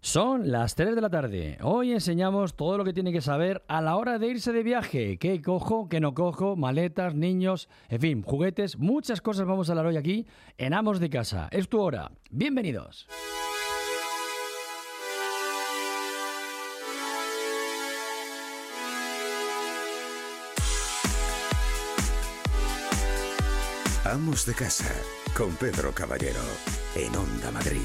Son las 3 de la tarde. Hoy enseñamos todo lo que tiene que saber a la hora de irse de viaje. ¿Qué cojo, qué no cojo? Maletas, niños, en fin, juguetes. Muchas cosas vamos a hablar hoy aquí en Amos de Casa. Es tu hora. Bienvenidos. Amos de Casa con Pedro Caballero en Onda Madrid.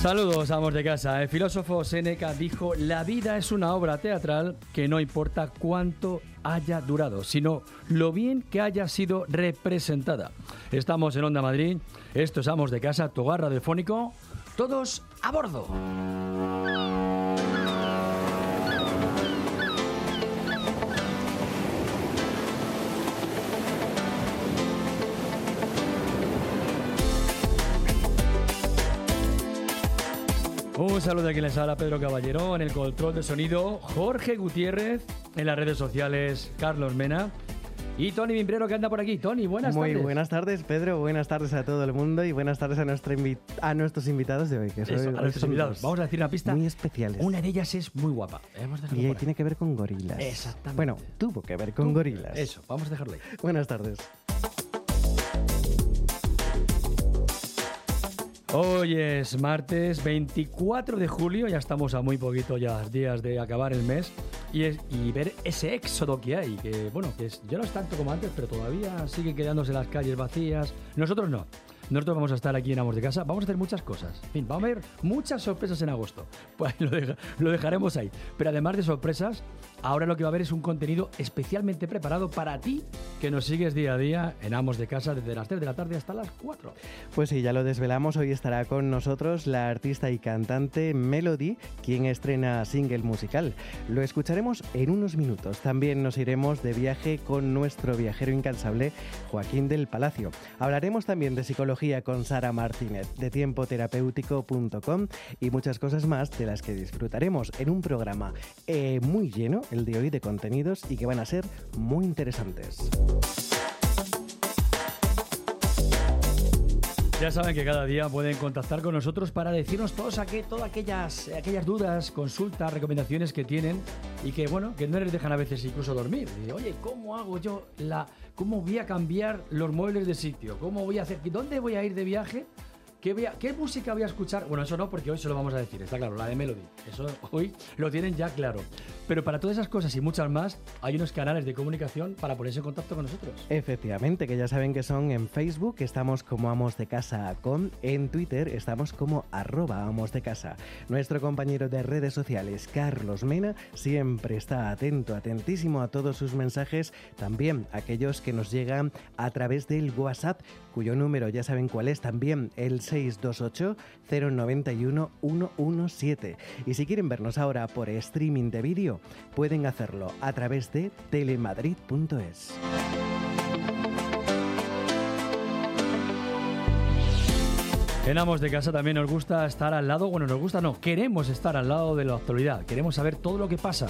Saludos, amos de casa. El filósofo Seneca dijo, la vida es una obra teatral que no importa cuánto haya durado, sino lo bien que haya sido representada. Estamos en Onda Madrid, esto es Amos de Casa, tu radiofónico, todos a bordo. Un saludo a quien les habla Pedro Caballero en el control de sonido, Jorge Gutiérrez en las redes sociales, Carlos Mena y Tony Mimbrero que anda por aquí. Tony, buenas Muy tardes. buenas tardes, Pedro. Buenas tardes a todo el mundo y buenas tardes a, nuestros invitados de hoy. Que Eso, soy- a hoy nuestros invitados. dos. Vamos a decir una pista. Muy especiales. Una de ellas es muy guapa. Hemos Y ahí. tiene que ver con gorilas. Exactamente. Bueno, tuvo que ver con Tú- gorilas. Eso, vamos a dejarlo ahí. Buenas tardes. Hoy es martes 24 de julio, ya estamos a muy poquito ya días de acabar el mes y, ver ese éxodo que hay, que bueno, que es- ya no es tanto como antes, pero todavía siguen quedándose las calles vacías. Nosotros no. Nosotros vamos a estar aquí en Amos de Casa, vamos a hacer muchas cosas. En fin, vamos a ver muchas sorpresas en agosto. Pues lo, deja- lo dejaremos ahí. Pero además de sorpresas, ahora lo que va a haber es un contenido especialmente preparado para ti que nos sigues día a día en Amos de Casa desde las 3 de la tarde hasta las 4. Pues sí, ya lo desvelamos. Hoy estará con nosotros la artista y cantante Melody, quien estrena single musical. Lo escucharemos en unos minutos. También nos iremos de viaje con nuestro viajero incansable, Joaquín del Palacio. Hablaremos también de psicología con Sara Martínez, de tiempoterapéutico.com y muchas cosas más de las que disfrutaremos en un programa eh, muy lleno, el de hoy, de contenidos y que van a ser muy interesantes. Ya saben que cada día pueden contactar con nosotros para decirnos todos aqu- todas aquellas, aquellas dudas, consultas, recomendaciones que tienen y que bueno, que no les dejan a veces incluso dormir. Oye, ¿cómo hago yo la, cómo voy a cambiar los muebles de sitio? ¿Cómo voy a hacer? ¿Dónde voy a ir de viaje? ¿Qué, voy a- ¿Qué música voy a escuchar? Bueno, eso no, porque hoy se lo vamos a decir, está claro, la de Melody. Eso hoy lo tienen ya claro. Pero para todas esas cosas y muchas más, hay unos canales de comunicación para ponerse en contacto con nosotros. Efectivamente, que ya saben que son en Facebook, estamos como Amos de Casa en Twitter estamos como arroba Amos de Casa. Nuestro compañero de redes sociales, Carlos Mena, siempre está atento, atentísimo a todos sus mensajes, también aquellos que nos llegan a través del WhatsApp, cuyo número ya saben cuál es, también el 628-091-117. Y si quieren vernos ahora por streaming de vídeo, pueden hacerlo a través de telemadrid.es. En Amos de Casa también nos gusta estar al lado, bueno, nos gusta no, queremos estar al lado de la actualidad, queremos saber todo lo que pasa.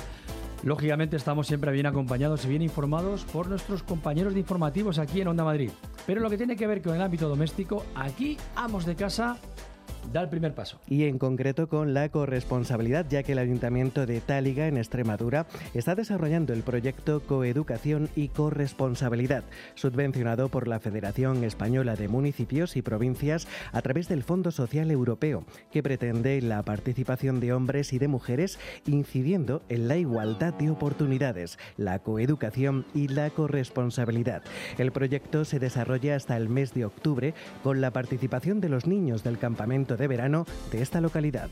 Lógicamente estamos siempre bien acompañados y bien informados por nuestros compañeros de informativos aquí en Onda Madrid. Pero lo que tiene que ver con el ámbito doméstico, aquí Amos de Casa da el primer paso. y en concreto con la corresponsabilidad, ya que el Ayuntamiento de Táliga, en Extremadura, está desarrollando el proyecto Coeducación y Corresponsabilidad, subvencionado por la Federación Española de Municipios y Provincias a través del Fondo Social Europeo, que pretende la participación de hombres y de mujeres, incidiendo en la igualdad de oportunidades, la coeducación y la corresponsabilidad. El proyecto se desarrolla hasta el mes de octubre con la participación de los niños del campamento de verano de esta localidad.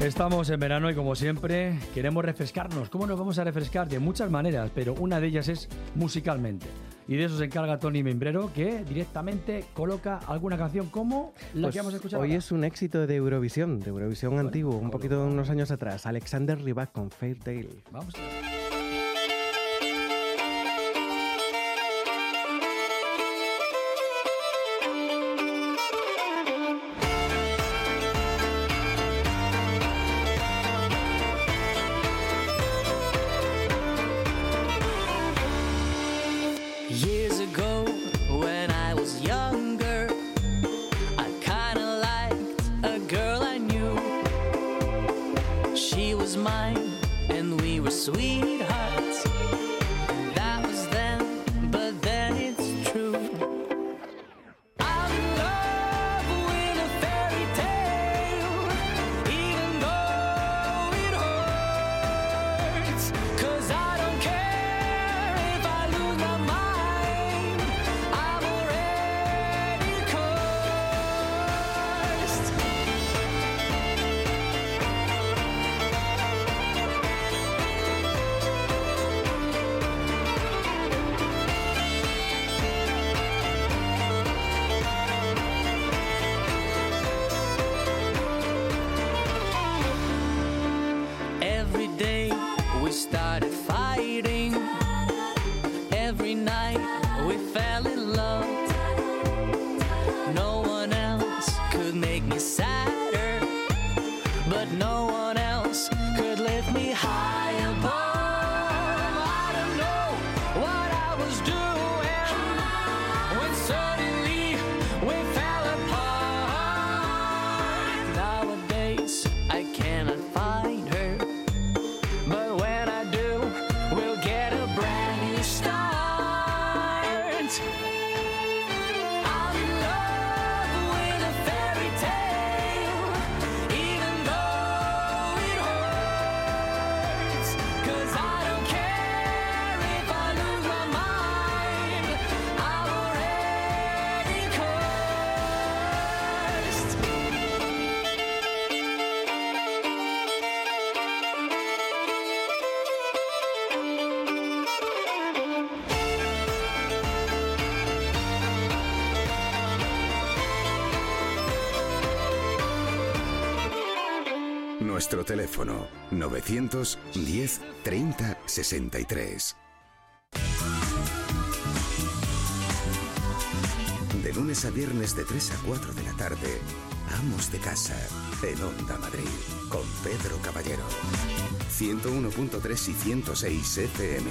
Estamos en verano y como siempre queremos refrescarnos. ¿Cómo nos vamos a refrescar? De muchas maneras, pero una de ellas es musicalmente. Y de eso se encarga Tony Membrero, que directamente coloca alguna canción como la Pues que vamos a escuchar. hoy ahora. es un éxito de Eurovisión, de Eurovisión antiguo, un poquito de unos años atrás. Alexander Rybak con Fair Tale. Vamos. a ver. Nuestro teléfono 910 30 63. De lunes a viernes de 3 a 4 de la tarde, Amos de Casa, en Onda Madrid, con Pedro Caballero. 101.3 y 106 FM.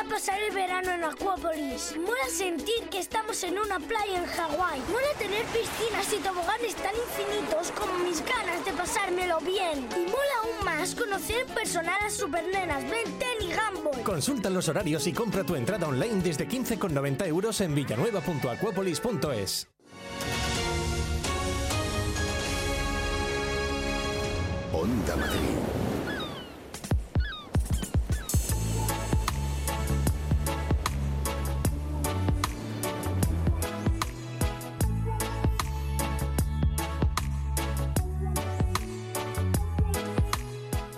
¿Cómo mola pasar el verano en Acuópolis? Mola sentir que estamos en una playa en Hawái. Mola tener piscinas y toboganes tan infinitos como mis ganas de pasármelo bien. Y mola aún más conocer en personal a supernenas Ben 10 y Gumball. Consulta los horarios y compra tu entrada online desde 15,90 euros en villanueva.aquapolis.es. Onda Madrid.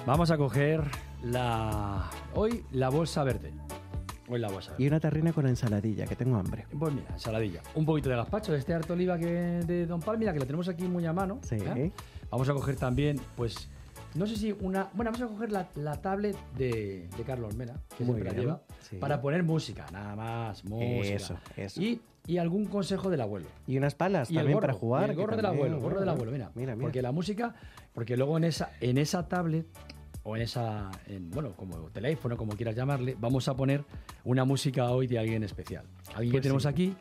Vamos a coger la. Hoy la bolsa verde. Hoy la bolsa verde. Y una tarrina con ensaladilla, que tengo hambre. Pues mira, ensaladilla. Un poquito de gazpacho de este harto oliva que de Don Palmira, que lo tenemos aquí muy a mano. Sí. ¿eh? Vamos a coger también, pues, no sé si una... Bueno, vamos a coger la, la tablet de, de Carlos Mena, que Muy siempre la bien, lleva, sí. para poner música, nada más, música. Eso, eso. Y, y algún consejo del abuelo. Y unas palas Y también gorro, para jugar. y el gorro del también- abuelo, gorro del abuelo, mira. Mira, mira. Porque la música, porque luego en esa, en esa tablet o en esa, en, bueno, como teléfono, como quieras llamarle, vamos a poner una música hoy de alguien especial. Alguien que Pues tenemos sí. aquí,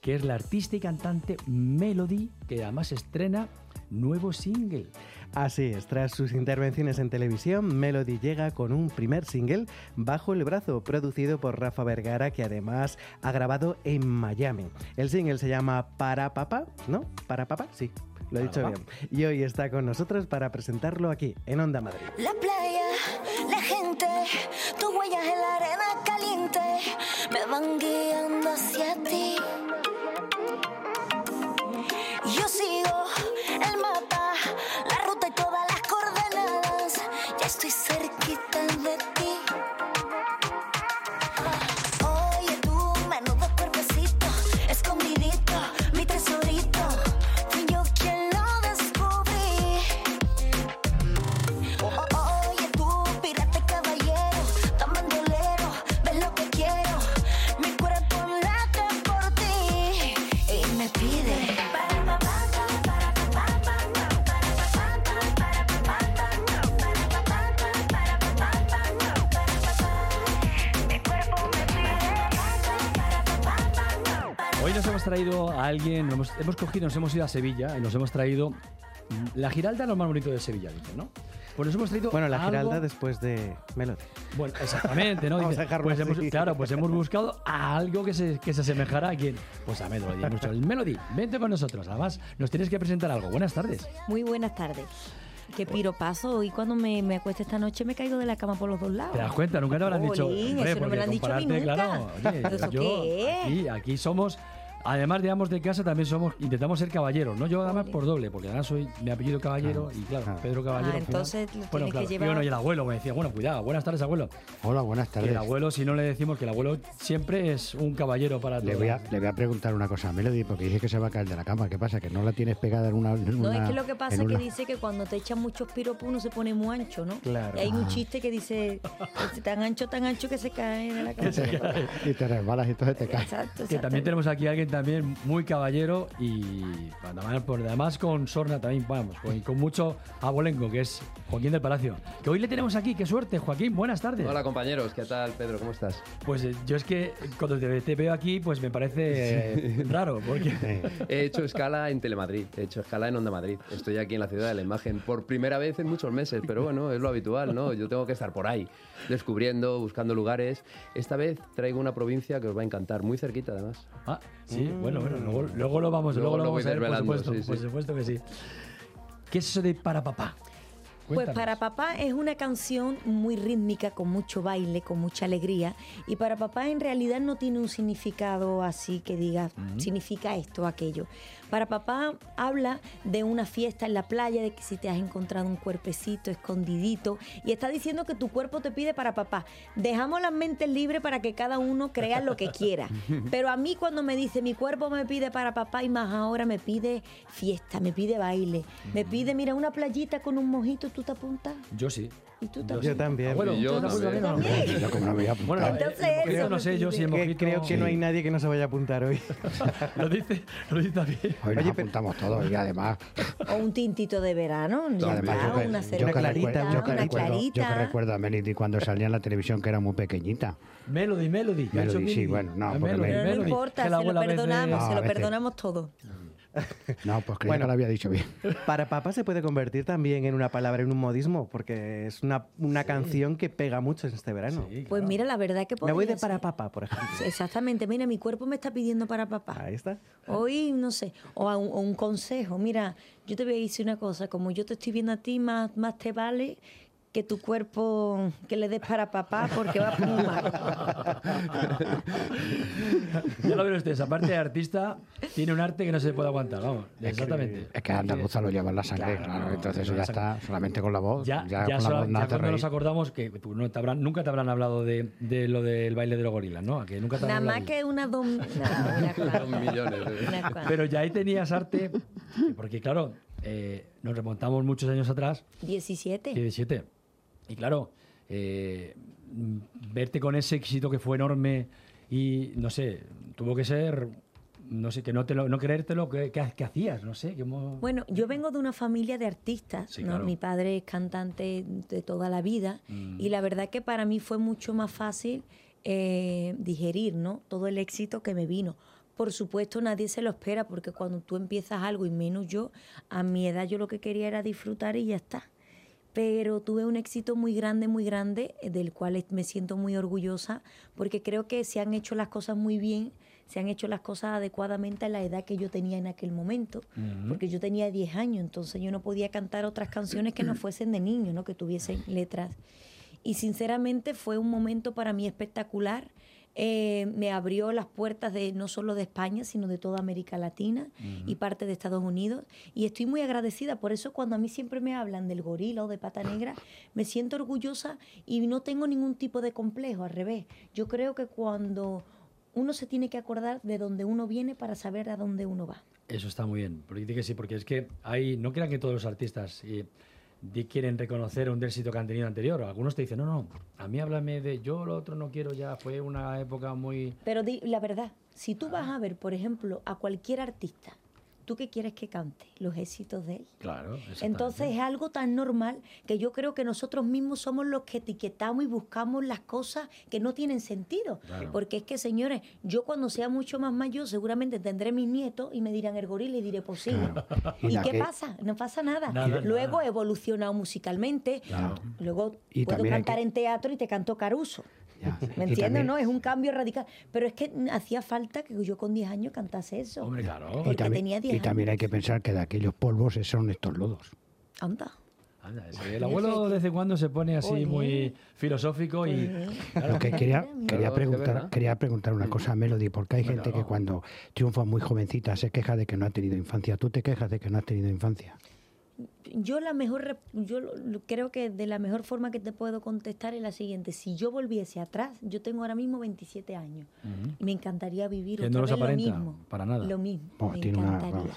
que es la artista y cantante Melody, que además estrena nuevo single. Así es, tras sus intervenciones en televisión, Melody llega con un primer single bajo el brazo, producido por Rafa Vergara, que además ha grabado en Miami. El single se llama Para Papá, ¿no? Para Papá, sí. Lo he Para dicho Papá. bien. Y hoy está con nosotros para presentarlo aquí, en Onda Madrid. La playa, la gente, tus huellas en la arena caliente me van guiando hacia ti. Yo sigo el mapa, estoy cerquita de ti. Traído a alguien, hemos, hemos cogido, nos hemos ido a Sevilla y nos hemos traído la Giralda, lo más bonito de Sevilla, dicen, ¿no? Pues nos hemos traído Bueno, la algo- Giralda después de Melody. Bueno, exactamente, ¿no? Vamos Dice, a dejarlo pues así. hemos, claro, pues hemos buscado a algo que se, que se asemejara a quién. Pues a Melody. mucho. El Melody, vente con nosotros. Además, nos tienes que presentar algo. Buenas tardes. Muy buenas tardes. Qué piropazo. Y cuando me, me acuesto esta noche me caigo de la cama por los dos lados. ¿Te das cuenta? Nunca te habrán dicho. Eso no me lo han dicho a mí nunca. Claro, oye, ¿Pero eso yo, qué? Aquí, aquí somos. Además, digamos, de casa también somos, intentamos ser caballeros, ¿no? Yo además por doble, porque además soy mi apellido Caballero y claro, Pedro Caballero. Ah, al final. entonces lo bueno, que claro, y llevar- bueno, y el abuelo me decía, bueno, cuidado, buenas tardes, abuelo. Hola, buenas tardes. el abuelo, si no le decimos que el abuelo siempre es un caballero para Le todos. voy, a, le voy a preguntar una cosa a Melody, porque dice que se va a caer de la cama. ¿Qué pasa? ¿Que no la tienes pegada en una. en No, una- es que lo que pasa es que una- dice que cuando te echan muchos piropos uno se pone muy ancho, ¿no? Claro. Y hay un Ah. chiste que dice, "Es tan ancho, tan ancho que se cae de la cama. Y te resbalas y entonces te caes. Exacto, Que también tenemos aquí a alguien también muy caballero y además, por- además con sorna también, vamos, con, con mucho abolengo, que es Joaquín del Palacio. Que hoy le tenemos aquí, qué suerte, Joaquín, buenas tardes. Hola compañeros, ¿qué tal Pedro? ¿Cómo estás? Pues eh, yo es que cuando te, te veo aquí, pues me parece eh, raro, porque... He hecho escala en Telemadrid, he hecho escala en Onda Madrid. Estoy aquí en la ciudad de la imagen por primera vez en muchos meses, pero bueno, es lo habitual, ¿no? Yo tengo que estar por ahí, descubriendo, buscando lugares. Esta vez traigo una provincia que os va a encantar, muy cerquita además. Ah, sí, bueno, bueno, luego, luego lo vamos, luego, Luego lo vamos a ver, por supuesto, sí, sí. por supuesto que sí. ¿Qué es eso de para papá? Pues para papá es una canción muy rítmica, con mucho baile, con mucha alegría. Y para papá en realidad no tiene un significado así que diga, significa esto o aquello. Para papá habla de una fiesta en la playa, de que si te has encontrado un cuerpecito escondidito. Y está diciendo que tu cuerpo te pide para papá. Dejamos las mentes libres para que cada uno crea lo que quiera. Pero a mí cuando me dice mi cuerpo me pide para papá y más ahora me pide fiesta, me pide baile, me pide, mira, una playita con un mojito, ¿tú te apuntas? Yo sí. ¿Y tú Yo también? Yo también. Bueno, yo ¿tú te apuntas también. Bueno. Entonces eso no sé yo si el Que mojito... creo que no hay nadie que no se vaya a apuntar hoy. Lo dice, lo dice también. Hoy nos Oye, pero- apuntamos todos y además. O un tintito de verano, y ya además está, yo, que, una yo que una recuerdo, yo que clarita. recuerdo a Melody cuando salía en la televisión que era muy pequeñita. Melody, Melody. ¿qué ha Melody, sí, Melody? bueno, no, Ah, porque Melody, me- Pero no Melody. importa, se lo perdonamos, No, se lo veces- perdonamos todo. No, pues creía Bueno. que lo había dicho bien. Para papá se puede convertir también en una palabra, en un modismo, porque es una, una canción que pega mucho en este verano. Pues mira, la verdad que Me voy de para papá, por ejemplo. Exactamente, mira, mi cuerpo me está pidiendo para papá. Ahí está. Hoy, no sé, o, a un, o un consejo. Mira, yo te voy a decir una cosa, como yo te estoy viendo a ti, más, más te vale que tu cuerpo, que le des para papá, porque va muy mal. Ya lo ven ustedes, aparte de artista, tiene un arte que no se puede aguantar, vamos. Exactamente. Es que andaluza lo lleva en la sangre, claro. entonces eso ya está solamente con la voz. Ya, Ya, ya, con sola- la voz ya nada cuando nos acordamos que tú no te habrán- nunca te habrán hablado de, de lo del baile de los gorilas, ¿no? Que nunca te Nada más que una dos... una. Dos millones. eh. Una. Pero ya ahí tenías arte, porque claro, eh, nos remontamos muchos años atrás, 17. 17. Y claro, eh, mm, verte con ese éxito que fue enorme y no sé, tuvo que ser, no sé, que no te lo, no creértelo, que, que, que hacías, no sé, que mo- Bueno, yo vengo de una familia de artistas, Sí, ¿no? claro. Mi padre es cantante de toda la vida y la verdad que para mí fue mucho más fácil eh, digerir, ¿no? Todo el éxito que me vino. Por supuesto, nadie se lo espera porque cuando tú empiezas algo y menos yo, a mi edad yo lo que quería era disfrutar y ya está. Pero tuve un éxito muy grande, muy grande, eh, del cual me siento muy orgullosa, porque creo que se han hecho las cosas muy bien, se han hecho las cosas adecuadamente a la edad que yo tenía en aquel momento, porque yo tenía 10 años, entonces yo no podía cantar otras canciones que no fuesen de niño, ¿no? que tuviesen letras. Y sinceramente fue un momento para mí espectacular. Eh, me abrió las puertas de no solo de España, sino de toda América Latina y parte de Estados Unidos. Y estoy muy agradecida. Por eso cuando a mí siempre me hablan del gorila o de pata negra, me siento orgullosa y no tengo ningún tipo de complejo. Al revés, yo creo que cuando uno se tiene que acordar de dónde uno viene para saber a dónde uno va. Eso está muy bien, porque sí, porque es que hay, no crean que todos los artistas eh, di- quieren reconocer un éxito que han tenido anterior. Algunos te dicen, no, no, a mí háblame de yo, lo otro no quiero ya, fue una época muy... Pero di la verdad, si tú vas a ver, por ejemplo, a cualquier artista ¿tú qué quieres que cante? Los éxitos de él. Claro. Entonces es algo tan normal que yo creo que nosotros mismos somos los que etiquetamos y buscamos las cosas que no tienen sentido. Claro. Porque es que, señores, yo cuando sea mucho más mayor seguramente tendré mis nietos y me dirán el gorila y diré, pues sí. Y ¿Y, la qué que- pasa? No pasa nada. Nada, Luego he evolucionado musicalmente. Claro. Luego Y puedo cantar que- en teatro y te canto Caruso. ¿Me entiendes? también- ¿No? Es un cambio radical. Pero es que hacía falta que yo con 10 años cantase eso. Hombre, claro. Porque Y también, tenía 10 y también años. hay que pensar que de aquellos polvos son estos lodos. Anda. Anda, ese- el abuelo de vez en cuando se pone así Oye. muy filosófico y... claro. Lo que quería, quería, preguntar, quería preguntar una cosa a Melody, porque hay gente que cuando triunfa muy jovencita se queja de que no ha tenido infancia. ¿Tú te quejas de que no has tenido infancia? Yo la mejor, yo creo que de la mejor forma que te puedo contestar es la siguiente. Si yo volviese atrás, yo tengo ahora mismo 27 años. Ujú. Me encantaría vivir otra no vez lo mismo. para nada. Lo mismo. Me una- encantaría.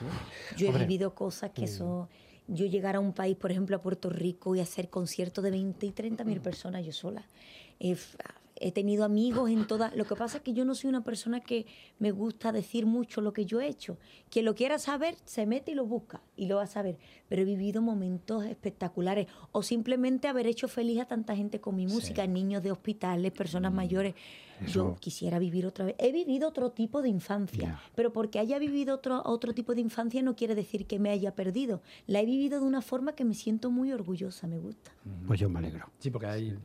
Yo he Hombre. vivido cosas que son... Yo llegar a un país, por ejemplo, a Puerto Rico y hacer conciertos de 20 y 30 mil personas yo sola. F- he tenido amigos en todas... Lo que pasa es que yo no soy una persona que me gusta decir mucho lo que yo he hecho. Quien lo quiera saber, se mete y lo busca y lo va a saber. Pero he vivido momentos espectaculares. O simplemente haber hecho feliz a tanta gente con mi música, niños de hospitales, personas mayores. Yo quisiera vivir otra vez. He vivido otro tipo de infancia, pero porque haya vivido otro, otro tipo de infancia no quiere decir que me haya perdido. La he vivido de una forma que me siento muy orgullosa, me gusta. Pues yo me alegro. Sí, porque hay,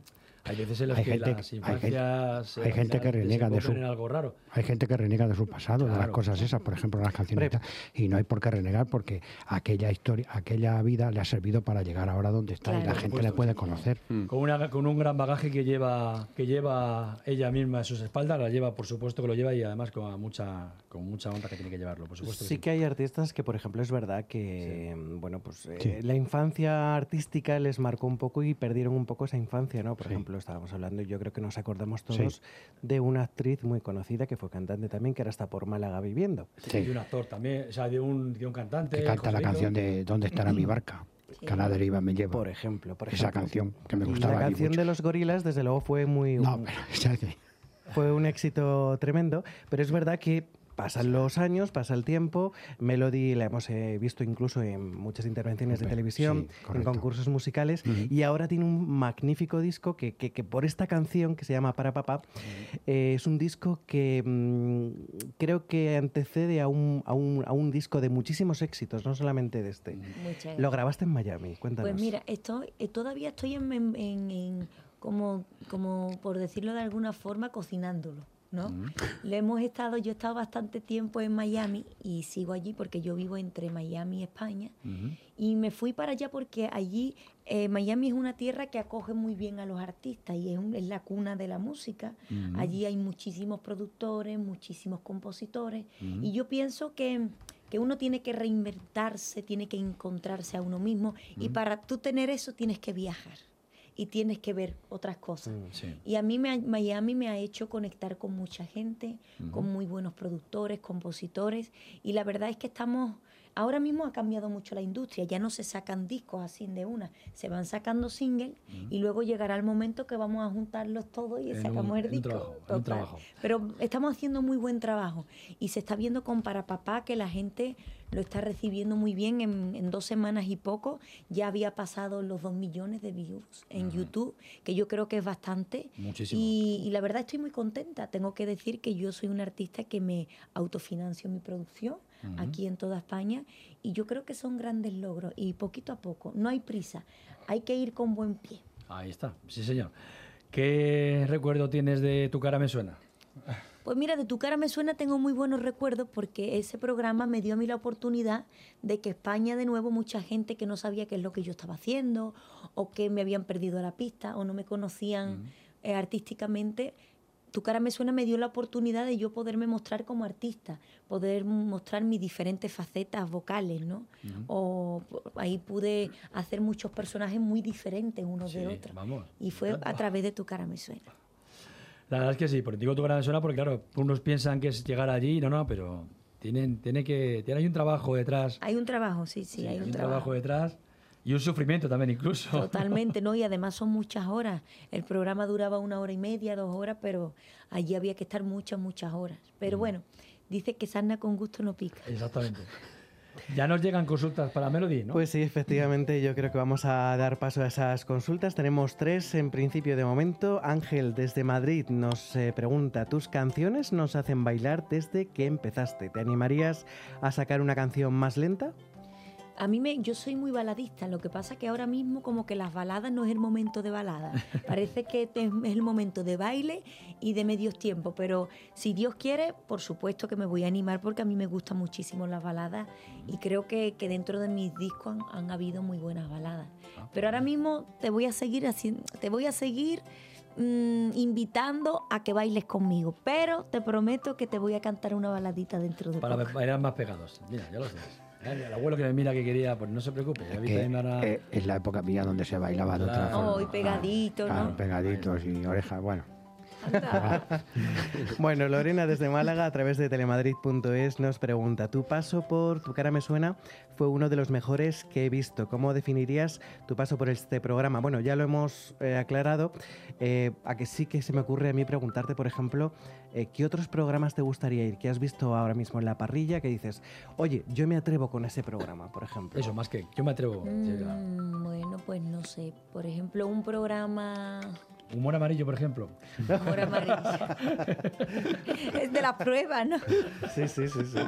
hay veces en las Hay que gente- las hay infancias... eh, hay al gente que renega de su- en algo raro. Hay gente que renega de su pasado, de las Claro. cosas esas, por ejemplo, las canciones. y Y no hay por qué renegar porque aquella historia, aquella vida le ha servido para llegar ahora donde está y Claro. la Por gente supuesto. le puede conocer. Con, una, con un gran bagaje que lleva, que lleva ella misma en sus espaldas, la lleva, por supuesto que lo lleva y además con mucha, con mucha honra que tiene que llevarlo, por supuesto. que Sí que hay artistas que, por ejemplo, es verdad que, bueno, pues eh, Sí. la infancia artística les marcó un poco y perdieron un poco esa infancia, ¿no? Por ejemplo, estábamos hablando, y yo creo que nos acordamos todos de una actriz muy conocida que fue cantante también, que era hasta por Málaga viviendo. Sí, De un actor también, o sea, de un, de un cantante. Que canta la canción de ¿Dónde estará mi barca? Que a la deriva me lleva. Por ejemplo, por Esa canción que me Y gustaba. La canción mucho. de los gorilas, desde luego, fue muy... No, un- pero, fue un éxito tremendo, pero es verdad que pasan los años, pasa el tiempo, Melody la hemos eh, visto incluso en muchas intervenciones de televisión, sí, en concursos musicales, y ahora tiene un magnífico disco que, que- que por esta canción que se llama Para Papá, eh, es un disco que mm, creo que antecede a un, a, un, a un disco de muchísimos éxitos, no solamente de este. Muchas Lo grabaste en Miami, cuéntanos. Pues mira, estoy, eh, todavía estoy en- en- como, como por decirlo de alguna forma, cocinándolo. ¿No? Le hemos estado, yo he estado bastante tiempo en Miami y sigo allí porque yo vivo entre Miami y España. Y me fui para allá porque allí eh, Miami es una tierra que acoge muy bien a los artistas y es, un- es la cuna de la música. Allí hay muchísimos productores, muchísimos compositores. Y yo pienso que, que uno tiene que reinventarse, tiene que encontrarse a uno mismo. Y para tú tener eso tienes que viajar y tienes que ver otras cosas. Sí. Y a mí me Miami me ha hecho conectar con mucha gente, con muy buenos productores, compositores. Y la verdad es que estamos, ahora mismo ha cambiado mucho la industria, ya no se sacan discos así de una, se van sacando singles y luego llegará el momento que vamos a juntarlos todos y En sacamos un- el disco. trabajo, Total. trabajo. Pero estamos haciendo muy buen trabajo y se está viendo con Para Papá que la gente lo está recibiendo muy bien. En, en dos semanas y poco ya había pasado los dos millones de views en YouTube, que yo creo que es bastante. Muchísimo. Y, y la verdad estoy muy contenta. Tengo que decir que yo soy una artista que me autofinancio mi producción aquí en toda España y yo creo que son grandes logros y poquito a poco, no hay prisa, hay que ir con buen pie. Ahí está, sí señor. ¿Qué recuerdo tienes de Tu cara me suena? Pues mira, de tu cara me suena, tengo muy buenos recuerdos porque ese programa me dio a mí la oportunidad de que España de nuevo mucha gente que no sabía qué es lo que yo estaba haciendo o que me habían perdido la pista o no me conocían eh, artísticamente. Tu cara me suena me dio la oportunidad de yo poderme mostrar como artista, poder mostrar mis diferentes facetas vocales, ¿no? O p- ahí pude hacer muchos personajes muy diferentes unos de otros. vamos. Y fue a través de tu cara me suena. La verdad es que sí, porque digo Tu me suena porque, claro, unos piensan que es llegar allí, no, no, pero tienen, tiene que, tiene, hay un trabajo detrás. Hay un trabajo, sí, sí, Sí, hay un trabajo. trabajo. detrás y un sufrimiento también incluso. Totalmente, ¿no? Y además son muchas horas. El programa duraba una hora y media, dos horas, pero allí había que estar muchas, muchas horas. Pero bueno, dice que sarna con gusto no pica. Exactamente. Ya nos llegan consultas para Melody, ¿no? Pues sí, efectivamente, yo creo que vamos a dar paso a esas consultas. Tenemos tres en principio de momento. Ángel desde Madrid nos eh, pregunta, ¿tus canciones nos hacen bailar desde que empezaste? ¿Te animarías a sacar una canción más lenta? A mí me, yo soy muy baladista, lo que pasa que ahora mismo como que las baladas no es el momento de balada. Parece que es el momento de baile y de medios tiempos, pero si Dios quiere, por supuesto que me voy a animar porque a mí me gustan muchísimo las baladas y creo que, que dentro de mis discos han, han habido muy buenas baladas. Pero ahora mismo te voy a seguir haciendo, te voy a seguir mm, invitando a que bailes conmigo, pero te prometo que te voy a cantar una baladita dentro de Para poco. bailar más pegados. Mira, ya lo sabes. El abuelo que me mira que quería, pues no se preocupe. vi Que, también ahora- eh, es la época mía donde se bailaba de otra Claro. forma. Oh, y pegadito, Claro, ¿no? pegaditos y orejas, bueno. Bueno, Lorena desde Málaga a través de telemadrid.es nos pregunta, tu paso por Tu cara me suena fue uno de los mejores que he visto. ¿Cómo definirías tu paso por este programa? Bueno, ya lo hemos eh, aclarado. Eh, a que sí que se me ocurre a mí preguntarte, por ejemplo, eh, ¿qué otros programas te gustaría ir? ¿Qué has visto ahora mismo en la parrilla? Que dices, oye, yo me atrevo con ese programa, por ejemplo. Eso, más que yo me atrevo. Mm, bueno, pues no sé. Por ejemplo, un programa. Humor amarillo, por ejemplo. Humor amarillo. es de las pruebas, ¿no? Sí, sí, sí, sí.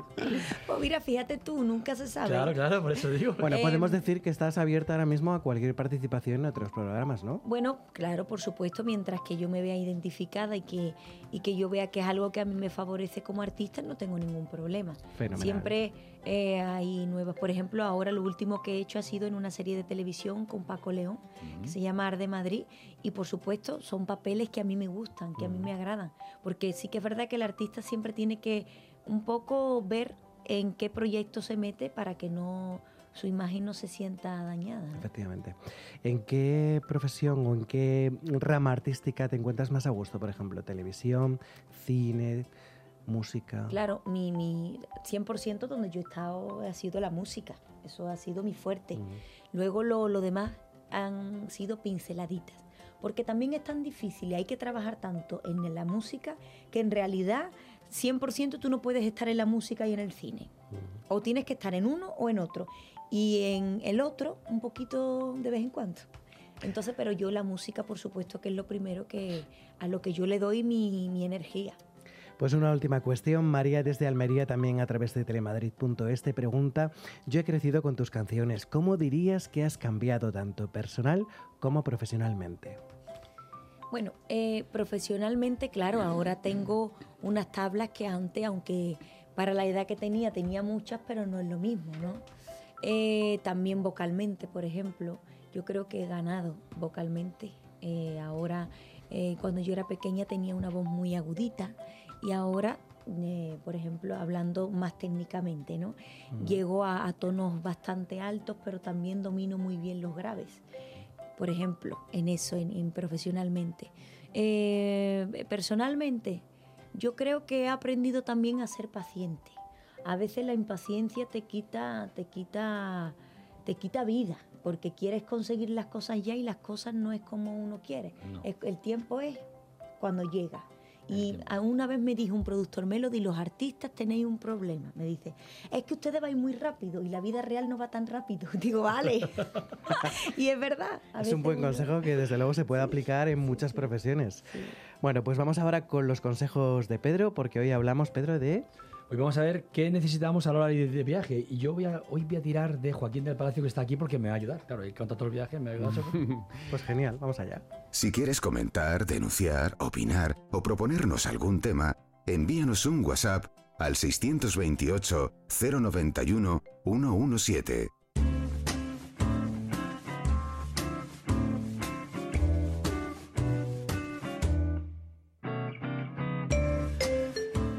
Pues mira, fíjate tú, nunca se sabe. Claro, claro, por eso digo. Bueno, Eh, podemos decir que estás abierta ahora mismo a cualquier participación en otros programas, ¿no? Bueno, claro, por supuesto, mientras que yo me vea identificada y que, y que yo vea que es algo que a mí me favorece como artista, no tengo ningún problema. Fenomenal. Siempre eh, hay nuevas. Por ejemplo, ahora lo último que he hecho ha sido en una serie de televisión con Paco León, que se llama Arde Madrid, y por supuesto son papeles que a mí me gustan, que a mí me agradan, porque sí que es verdad que el artista siempre tiene que un poco ver en qué proyecto se mete para que no su imagen no se sienta dañada. ¿no? Efectivamente. ¿En qué profesión o en qué rama artística te encuentras más a gusto? Por ejemplo, televisión, cine, música. Claro, mi, mi 100% donde yo he estado ha sido la música, eso ha sido mi fuerte. Luego lo, lo demás han sido pinceladitas, porque también es tan difícil y hay que trabajar tanto en la música que en realidad 100% tú no puedes estar en la música y en el cine. O tienes que estar en uno o en otro. Y en el otro un poquito de vez en cuando. Entonces, pero yo la música, por supuesto, que es lo primero que a lo que yo le doy mi, mi energía. Pues una última cuestión. María desde Almería, también a través de telemadrid.es, te pregunta, yo he crecido con tus canciones. ¿Cómo dirías que has cambiado tanto personal como profesionalmente? Bueno, eh, profesionalmente, claro, ahora tengo unas tablas que antes, aunque para la edad que tenía, tenía muchas, pero no es lo mismo, ¿no? Eh, también vocalmente, por ejemplo, yo creo que he ganado vocalmente. Eh, ahora, cuando yo era pequeña tenía una voz muy agudita y ahora, eh, por ejemplo, hablando más técnicamente, ¿no? Llego a, a tonos bastante altos, pero también domino muy bien los graves por ejemplo, en eso, en, en profesionalmente. Eh, personalmente, yo creo que he aprendido también a ser paciente. A veces la impaciencia te quita, te quita, te quita vida, porque quieres conseguir las cosas ya y las cosas no es como uno quiere. No. Es- el tiempo es cuando llega. Y una vez me dijo un productor Melody, los artistas tenéis un problema. Me dice, es que ustedes vais muy rápido y la vida real no va tan rápido. Digo, vale. y es verdad. Es un buen consejo que desde luego se puede aplicar en muchas profesiones. Bueno, pues vamos ahora con los consejos de Pedro, porque hoy hablamos, Pedro, de... Hoy vamos a ver qué necesitamos a la hora de, de viaje. Y yo voy a, hoy voy a tirar de Joaquín del Palacio, que está aquí, porque me va a ayudar. Claro, él canta todo el viaje, me va a ayudar. Pues genial, vamos allá. Si quieres comentar, denunciar, opinar o proponernos algún tema, envíanos un WhatsApp al 628 091 117.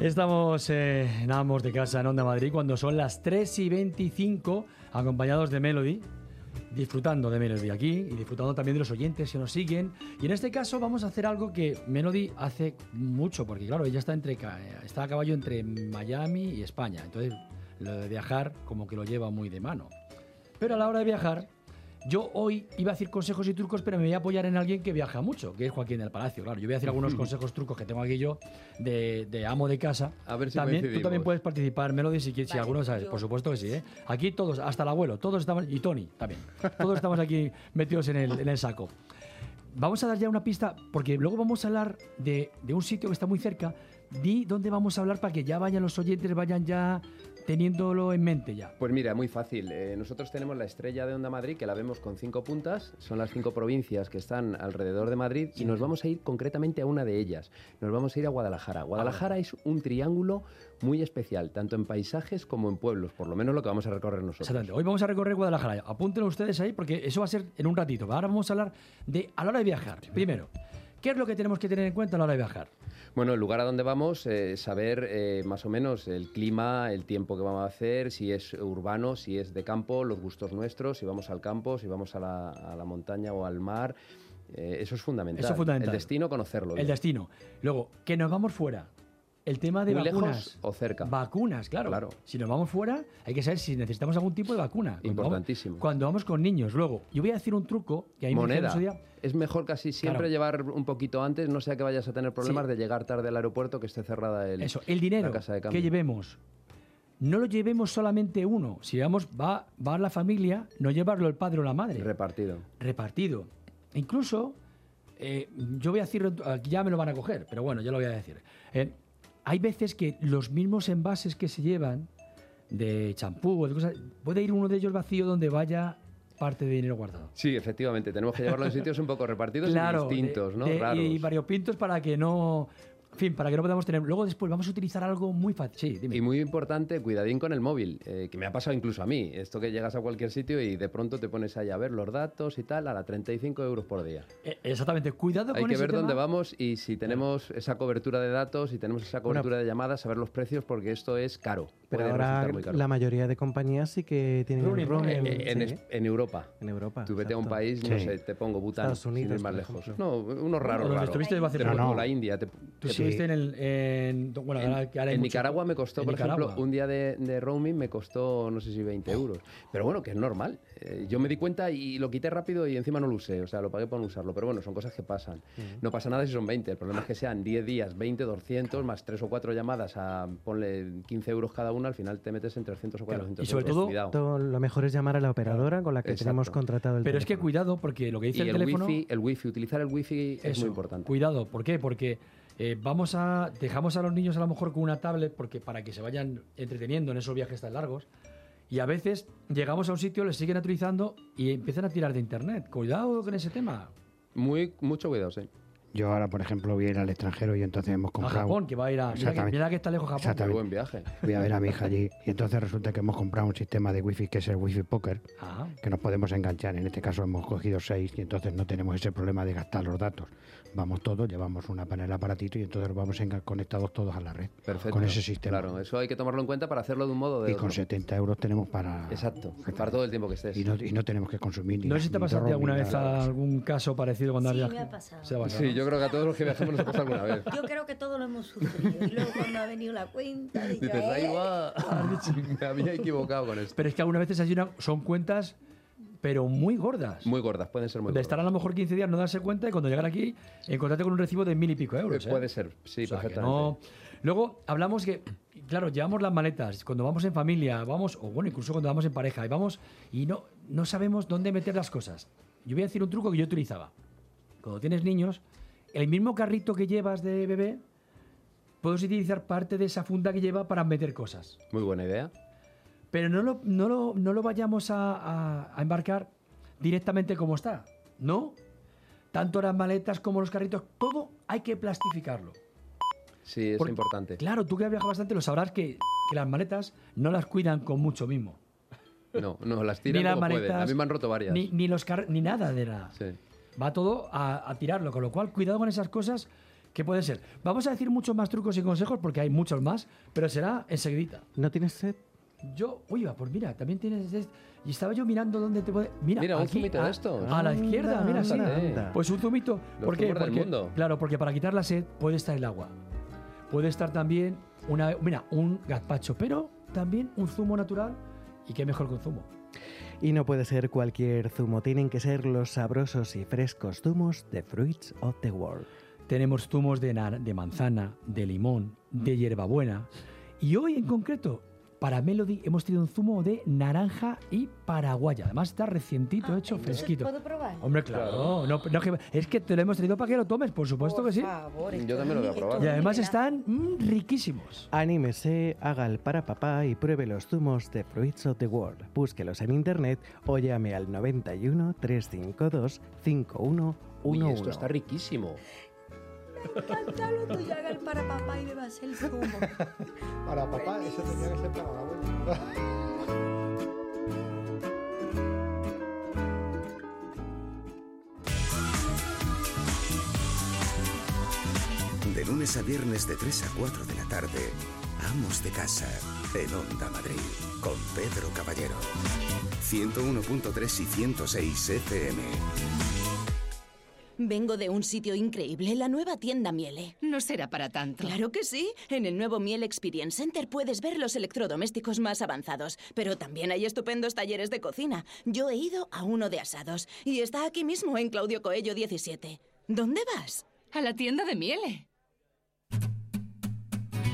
Estamos eh, en Amos de Casa en Onda Madrid cuando son las 3 y 25, acompañados de Melody, disfrutando de Melody aquí y disfrutando también de los oyentes que nos siguen. Y en este caso vamos a hacer algo que Melody hace mucho, porque claro, ella está, entre, está a caballo entre Miami y España. Entonces, lo de viajar como que lo lleva muy de mano. Pero a la hora de viajar, Yo hoy iba a decir consejos y trucos, pero me voy a apoyar en alguien que viaja mucho, que es Joaquín del Palacio. Claro, yo voy a decir algunos consejos, trucos que tengo aquí yo de, de amo de casa. A ver si también, tú también puedes participar, Melody, si, quieres- si Vale, alguno sabes. yo- Por supuesto que sí, ¿eh? Aquí todos, hasta el abuelo, todos estamos, y Tony también. Todos estamos aquí metidos en el, en el saco. Vamos a dar ya una pista, porque luego vamos a hablar de, de un sitio que está muy cerca. Di dónde vamos a hablar para que ya vayan los oyentes, vayan ya teniéndolo en mente ya. Pues mira, muy fácil. Eh, nosotros tenemos la estrella de Onda Madrid, que la vemos con cinco puntas. Son las cinco provincias que están alrededor de Madrid y nos vamos a ir concretamente a una de ellas. Nos vamos a ir a Guadalajara. Guadalajara es un triángulo muy especial, tanto en paisajes como en pueblos, por lo menos lo que vamos a recorrer nosotros. Exactamente. Hoy vamos a recorrer Guadalajara. Apúntenlo ustedes ahí porque eso va a ser en un ratito. Ahora vamos a hablar de a la hora de viajar. Primero, ¿qué es lo que tenemos que tener en cuenta a la hora de viajar? Bueno, el lugar a donde vamos, eh, saber eh, más o menos el clima, el tiempo que vamos a hacer, si es urbano, si es de campo, los gustos nuestros, si vamos al campo, si vamos a la, a la montaña o al mar. Eh, eso es fundamental. Eso es fundamental. El destino, conocerlo. El bien. destino. Luego, que nos vamos fuera. El tema de Muy lejos vacunas. o cerca. Vacunas, claro. Claro. Si nos vamos fuera, hay que saber si necesitamos algún tipo de vacuna. Cuando vamos- Importantísimo. Cuando vamos con niños. Luego, yo voy a decir un truco que me dijeron Moneda. ese día. Es mejor casi siempre Claro. llevar un poquito antes, no sea que vayas a tener problemas Sí. de llegar tarde al aeropuerto, que esté cerrada el, Eso, el dinero la casa de cambio. que llevemos. No lo llevemos solamente uno. Si vamos, va, va la familia, no llevarlo el padre o la madre. Repartido. repartido. Incluso, eh, yo voy a decir, ya me lo van a coger, pero bueno, yo lo voy a decir. Eh, hay veces que los mismos envases que se llevan de champú o de cosas, puede ir uno de ellos vacío donde vaya parte de dinero guardado. Sí, efectivamente, tenemos que llevarlo en sitios un poco repartidos y de- distintos, ¿no? de- Raros. y variopintos para que no, fin, para que no podamos tener. Luego después vamos a utilizar algo muy fácil. Sí, dime. Y muy importante, cuidadín con el móvil, eh, que me ha pasado incluso a mí. Esto que llegas a cualquier sitio y de pronto te pones ahí a ver los datos y tal, a la 35 euros por día. Eh, Exactamente, cuidado Hay con que ese ver dónde vamos y si tenemos esa cobertura de datos y tenemos esa cobertura de llamadas, saber los precios porque esto es caro. Pero puede ahora resultar muy caro. la mayoría de compañías sí que tienen el roaming. En, en- sí, en Europa. en Europa. Tú vete a un país, no Sí. sé, te pongo Bután, Estados sin Unidos, ir más lejos. No, unos raros, raros. estuviste hace Te poco. pongo no. la India. te- Tú te- estuviste en, el, en, bueno, ahora- que ahora en Nicaragua me costó, en por Nicaragua. ejemplo, un día de, de roaming me costó, no sé si 20 euros. Pero bueno, que es normal. Eh, yo me di cuenta y lo quité rápido y encima no lo usé. O sea, lo pagué por no usarlo. Pero bueno, son cosas que pasan. No pasa nada si son 20. El problema es que sean 10 días, 20, 200, más 3 o 4 llamadas a, ponle 15 euros cada una. Al final te metes en 300 o 400 Y sobre euros. todo- Cuidado. Todo Lo mejor es llamar a la operadora con la que Exacto. tenemos contratado el Pero es que teléfono. cuidado, porque lo que dice Y el, el, teléfono. wifi, el wifi, utilizar el wifi es Eso, muy importante. Cuidado, ¿por qué? Porque eh, vamos a dejamos a los niños a lo mejor con una tablet porque para que se vayan entreteniendo en esos viajes tan largos y a veces llegamos a un sitio, les siguen utilizando y empiezan a tirar de internet. Cuidado con ese tema. Muy, mucho cuidado, sí. Yo ahora, por ejemplo, voy a ir al extranjero y entonces hemos A comprado... Japón, que va a ir a. Mira que, Exactamente. mira que está lejos Japón. Muy Exactamente. buen viaje. Voy a ver a mi hija allí y entonces resulta que hemos comprado un sistema de wifi que es el wifi poker Ah, que nos podemos enganchar. En este caso hemos cogido seis y entonces no tenemos ese problema de gastar los datos. Vamos todos, llevamos una panel aparatito y entonces vamos conectados todos a la red Perfecto. con ese sistema. Claro, eso hay que tomarlo en cuenta para hacerlo de un modo de y otro. con 70 euros tenemos para... Exacto, para todo el tiempo que estés. Y no, y no tenemos que consumir ni no sé si te ha pasado alguna vez algún caso parecido cuando has Sí, me viajado. ha pasado. Se ha pasado, Sí, ¿no? Yo creo que a todos los que viajamos nos pasa alguna vez. Yo creo que todo lo hemos sufrido. Y luego cuando ha venido la cuenta, digo, Dices, ahí "Eh". va, me había equivocado con esto. Pero es que algunas veces hay una- son cuentas, pero muy gordas. Muy gordas, pueden ser muy de gordas. estar a lo mejor 15 días, no darse cuenta y cuando llegar aquí, encontrarte con un recibo de mil y pico euros. Eh, ¿eh? Puede ser, sí, O sea, que perfectamente. no- Luego hablamos que, claro, llevamos las maletas, cuando vamos en familia, vamos, o bueno, incluso cuando vamos en pareja, y vamos y no, no sabemos dónde meter las cosas. Yo voy a decir un truco que yo utilizaba. Cuando tienes niños, el mismo carrito que llevas de bebé, puedes utilizar parte de esa funda que lleva para meter cosas. Muy buena idea. Pero no lo, no lo, no lo vayamos a, a- a embarcar directamente como está. No. Tanto las maletas como los carritos, todo hay que plastificarlo. Sí, es Porque- importante. Claro, tú que has viajado bastante lo sabrás que, que las maletas no las cuidan con mucho mimo. No, no, las tiran ni las como pueden. A mí me han roto varias. Ni, ni los ni nada de nada. Sí. Va todo a, a tirarlo, con lo cual cuidado con esas cosas que pueden ser. Vamos a decir muchos más trucos y consejos porque hay muchos más, pero será enseguidita. ¿No tienes sed? Yo, uy, va, pues mira, también tienes. est- Y estaba yo mirando dónde te puede. Mira, Mira, un aquí, zumito de a- estos. A la izquierda, Anda, mira, sí. anda, Fíjate. anda. Pues un zumito. ¿Por qué? Porque, mundo. Claro, porque para quitar la sed puede estar el agua. Puede estar también una, mira, un gazpacho, pero también un zumo natural. ¿Y qué mejor que un zumo? Y no puede ser cualquier zumo, tienen que ser los sabrosos y frescos zumos de Fruits of the World. Tenemos zumos de, de manzana, de limón, de hierbabuena. Y hoy en concreto, para Melody, hemos tenido un zumo de naranja y paraguaya. Además está recientito, hecho, fresquito. ¿Puedo probar? Hombre, claro. No, no, que- es que te lo hemos traído para que lo tomes, por supuesto que sí. Yo también lo voy a probar. Y además están mm, riquísimos. Anímese, haga el para papá y pruebe los zumos de Fruits of the World. Búsquelos en internet o llame al 91 352 5111. Uy, esto está riquísimo. Me encanta lo tuyo, haga el para papá y bebas el zumo. Para papá, eso tenía que ser para la abuela. De lunes a viernes de 3 a 4 de la tarde, Amos de Casa, en Onda Madrid, con Pedro Caballero. 101.3 y 106 FM. Vengo de un sitio increíble, la nueva tienda Miele. No será para tanto. Claro que sí. En el nuevo Miele Experience Center puedes ver los electrodomésticos más avanzados, pero también hay estupendos talleres de cocina. Yo he ido a uno de asados y está aquí mismo en Claudio Coello 17. ¿Dónde vas? A la tienda de Miele.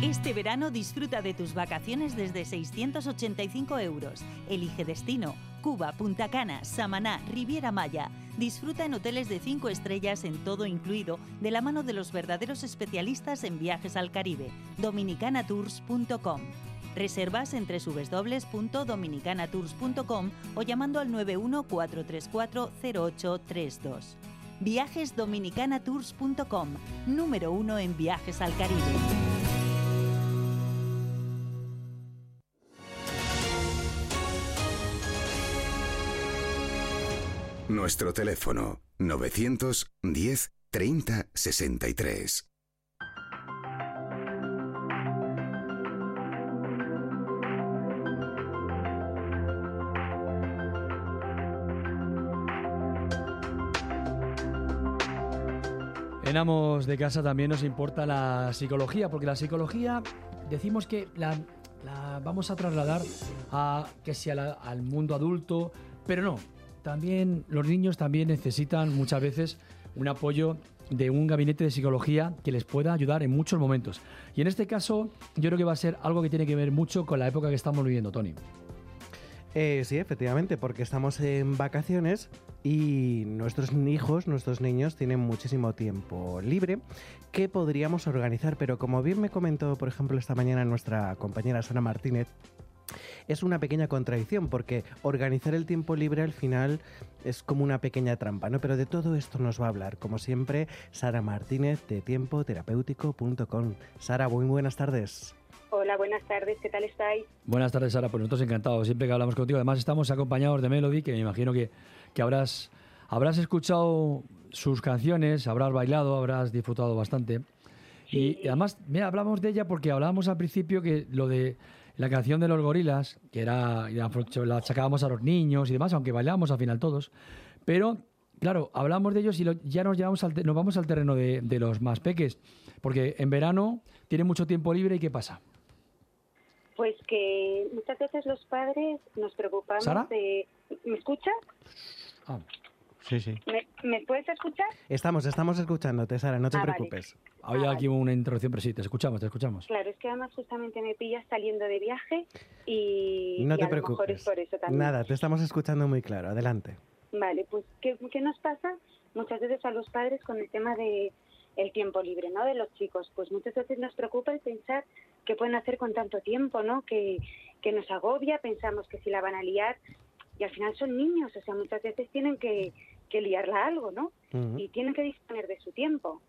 Este verano disfruta de tus vacaciones desde 685 euros. Elige destino. Cuba, Punta Cana, Samaná, Riviera Maya. Disfruta en hoteles de 5 estrellas en todo incluido, de la mano de los verdaderos especialistas en viajes al Caribe. Dominicanatours.com. Reservas en www.dominicanatours.com o llamando al 914340832. Viajesdominicanatours.com, número uno en viajes al Caribe. Nuestro teléfono 910 30 63. En Amos de Casa también nos importa la psicología, porque la psicología decimos que la, la vamos a trasladar a que sea al mundo adulto, pero no. También los niños también necesitan muchas veces un apoyo de un gabinete de psicología que les pueda ayudar en muchos momentos. Y en este caso, yo creo que va a ser algo que tiene que ver mucho con la época que estamos viviendo, Tony. Eh, sí, efectivamente, porque estamos en vacaciones y nuestros hijos, nuestros niños, tienen muchísimo tiempo libre que podríamos organizar. Pero como bien me comentó, por ejemplo, esta mañana nuestra compañera Sara Martínez, es una pequeña contradicción porque organizar el tiempo libre al final es como una pequeña trampa, ¿no? Pero de todo esto nos va a hablar, como siempre, Sara Martínez de tiempoterapéutico.com. Sara, muy buenas tardes. Hola, buenas tardes, ¿qué tal estáis? Buenas tardes, Sara. Pues nosotros encantados siempre que hablamos contigo. Además, estamos acompañados de Melody, que me imagino que, que habrás, habrás escuchado sus canciones, habrás bailado, habrás disfrutado bastante. Y, y además, mira, hablamos de ella porque hablábamos al principio que lo de la canción de los gorilas, que era la achacábamos a los niños y demás, aunque bailábamos al final todos. Pero, claro, hablamos de ellos y lo- ya nos, llevamos al nos vamos al terreno de, de los más peques. Porque en verano tienen mucho tiempo libre y ¿qué pasa? Pues que muchas veces los padres nos preocupamos ¿Sara? de... ¿Me escuchas? Sí, sí. ¿Me, me puedes escuchar? Estamos, estamos escuchándote, Sara, no te Ah, vale. preocupes. Había aquí una introducción, pero sí, te escuchamos, te escuchamos. Claro, es que además justamente me pillas saliendo de viaje y, No y te a lo mejor preocupes. es por eso también. Nada, te estamos escuchando muy claro. Adelante. Vale, pues ¿qué, qué nos pasa muchas veces a los padres con el tema de el tiempo libre, ¿no? De los chicos, pues muchas veces nos preocupa el pensar qué pueden hacer con tanto tiempo, ¿no? Que, que nos agobia, pensamos que si la van a liar y al final son niños, o sea, muchas veces tienen que, que liarla a algo, ¿no? Ujú. Y tienen que disponer de su tiempo.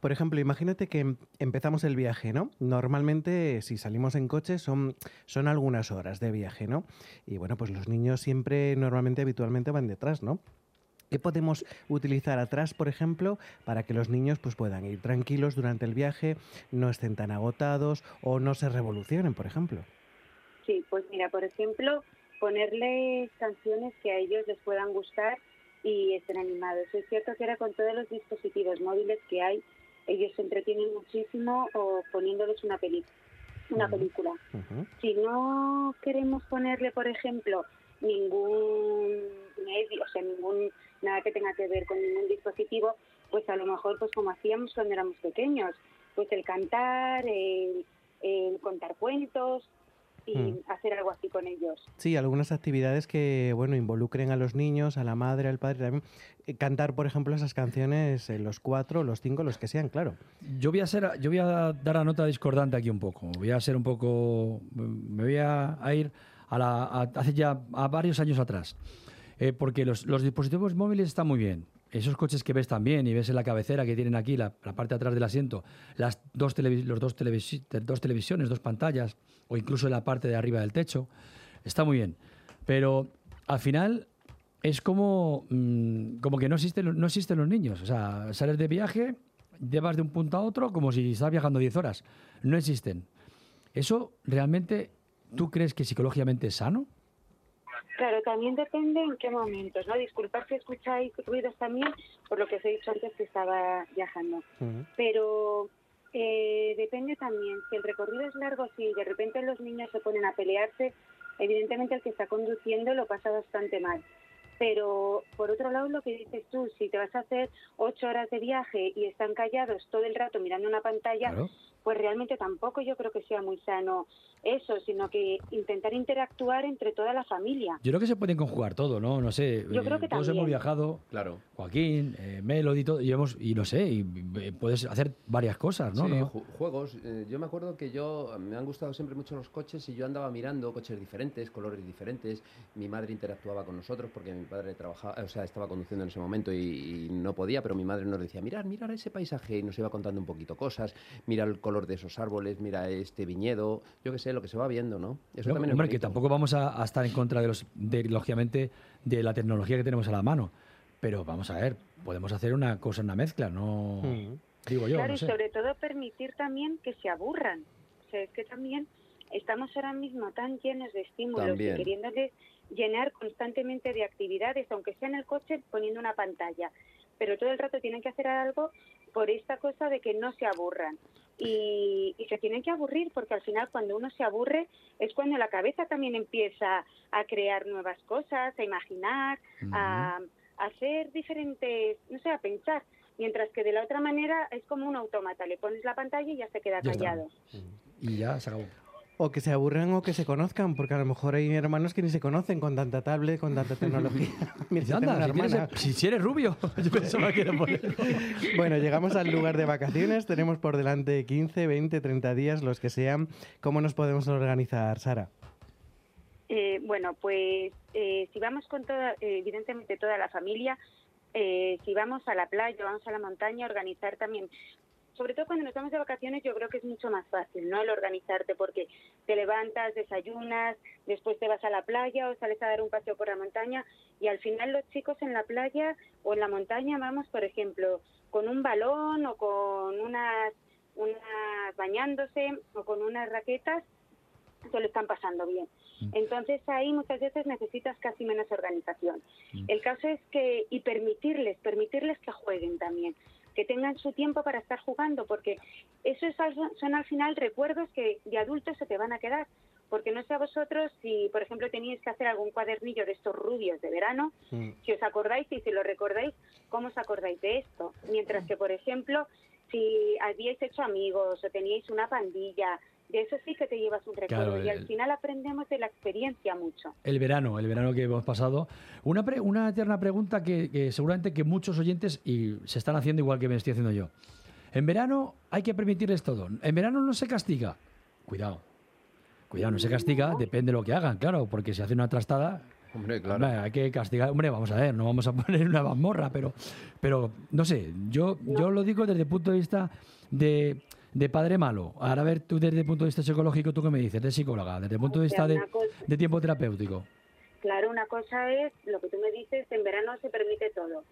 Por ejemplo, imagínate que em- empezamos el viaje, ¿no? Normalmente, si salimos en coche, son, son algunas horas de viaje, ¿no? Y bueno, pues los niños siempre, normalmente, habitualmente van detrás, ¿no? ¿Qué podemos utilizar atrás, por ejemplo, para que los niños pues, puedan ir tranquilos durante el viaje, no estén tan agotados o no se revolucionen, por ejemplo? Sí, pues mira, por ejemplo, ponerles canciones que a ellos les puedan gustar y estén animados. Es cierto que ahora con todos los dispositivos móviles que hay, ellos se entretienen muchísimo o poniéndoles una, peli una película. Si no queremos ponerle, por ejemplo, ningún medio, o sea, ningún nada que tenga que ver con ningún dispositivo, pues a lo mejor, pues como hacíamos cuando éramos pequeños, pues el cantar, el, el contar cuentos y Mm. hacer algo así con ellos. Sí, algunas actividades que, bueno, involucren a los niños, a la madre, al padre también. Eh, Cantar, por ejemplo, esas canciones, eh, los cuatro, los cinco, los que sean, claro. Yo voy a ser, yo voy a dar la nota discordante aquí un poco. Voy a ser un poco, me voy a, a ir a la, a- hace ya a varios años atrás, Eh, porque los, los dispositivos móviles están muy bien. Esos coches que ves también y ves en la cabecera que tienen aquí, la, la parte de atrás del asiento, las dos televi- los dos, televisi- te- dos televisiones, dos pantallas, o incluso en la parte de arriba del techo, está muy bien. Pero al final es como, mm, como que no existen, los- no existen los niños. O sea, sales de viaje, llevas de un punto a otro como si estás viajando 10 horas. No existen. ¿Eso realmente tú crees que psicológicamente es sano? Claro, también depende en qué momentos, ¿no? Disculpad si escucháis ruidos también, por lo que os he dicho antes que estaba viajando. Pero eh, depende también, si el recorrido es largo, si de repente los niños se ponen a pelearse, evidentemente el que está conduciendo lo pasa bastante mal. Pero por otro lado, lo que dices tú, si te vas a hacer ocho horas de viaje y están callados todo el rato mirando una pantalla. Pues realmente tampoco yo creo que sea muy sano eso, sino que intentar interactuar entre toda la familia. Yo creo que se pueden conjugar todo, ¿no? No sé. Yo creo eh, que todos también. hemos viajado. Claro. Joaquín, eh, Melody, todo, y, hemos, y no sé, y, eh, puedes hacer varias cosas, ¿no? Sí, ¿No? ju- juegos. Eh, yo me acuerdo que yo me han gustado siempre mucho los coches y yo andaba mirando coches diferentes, colores diferentes. Mi madre interactuaba con nosotros porque mi padre trabajaba, o sea, estaba conduciendo en ese momento y, y no podía, pero mi madre nos decía, mirar, mirar ese paisaje y nos iba contando un poquito cosas. Mira el color de esos árboles, mira este viñedo, yo qué sé, lo que se va viendo, ¿no? Eso No, también es hombre, que tampoco vamos a, a estar en contra de los, de, lógicamente, de la tecnología que tenemos a la mano. Pero vamos a ver, podemos hacer una cosa, una mezcla, no. Digo yo, claro, no y sobre todo permitir también que se aburran. O sea, es que también estamos ahora mismo tan llenos de estímulos También. y queriéndoles llenar constantemente de actividades, aunque sea en el coche poniendo una pantalla. Pero todo el rato tienen que hacer algo por esta cosa de que no se aburran. Y, y se tienen que aburrir porque al final cuando uno se aburre es cuando la cabeza también empieza a crear nuevas cosas, a imaginar, a, a hacer diferentes, no sé, a pensar. Mientras que de la otra manera es como un autómata, le pones la pantalla y ya se queda Ya está. callado. Y ya se acabó. O que se aburran o que se conozcan, porque a lo mejor hay hermanos que ni se conocen con tanta tablet, con tanta tecnología. Mira, anda, si, tienes si- si eres rubio. Yo pensaba que era por Bueno, llegamos al lugar de vacaciones. Tenemos por delante 15, 20, 30 días, los que sean. ¿Cómo nos podemos organizar, Sara? Eh, bueno, pues eh, si vamos con toda, eh, evidentemente toda la familia, eh, si vamos a la playa, vamos a la montaña, organizar también, sobre todo cuando nos vamos de vacaciones, yo creo que es mucho más fácil, ¿no? El organizarte, porque te levantas, desayunas, después te vas a la playa o sales a dar un paseo por la montaña y al final los chicos en la playa o en la montaña vamos, por ejemplo, con un balón o con unas, unas bañándose o con unas raquetas se lo están pasando bien. Entonces ahí muchas veces necesitas casi menos organización. El caso es que, y permitirles, permitirles que jueguen también, que tengan su tiempo para estar jugando, porque eso es son al final recuerdos que de adultos se te van a quedar. Porque no sé a vosotros si, por ejemplo, teníais que hacer algún cuadernillo de estos rubios de verano, si os acordáis y si lo recordáis, ¿cómo os acordáis de esto? Mientras que, por ejemplo, si habíais hecho amigos o teníais una pandilla, de eso sí que te llevas un recuerdo. Claro, y al el- final aprendemos de la experiencia mucho. El verano, el verano que hemos pasado. Una, pre- una eterna pregunta que, que seguramente que muchos oyentes y se están haciendo igual que me estoy haciendo yo. En verano hay que permitirles todo. En verano no se castiga. Cuidado. Cuidado, no se castiga, depende de lo que hagan, claro, porque si hacen una trastada, Hombre, claro. hombre, hay que castigar. Hombre, vamos a ver, no vamos a poner una mazmorra, pero, pero no sé, yo, yo lo digo desde el punto de vista de, de padre malo. Ahora a ver, tú desde el punto de vista psicológico, ¿tú qué me dices? De psicóloga, desde el punto de vista de, de tiempo terapéutico. Claro, una cosa es lo que tú me dices, en verano se permite todo.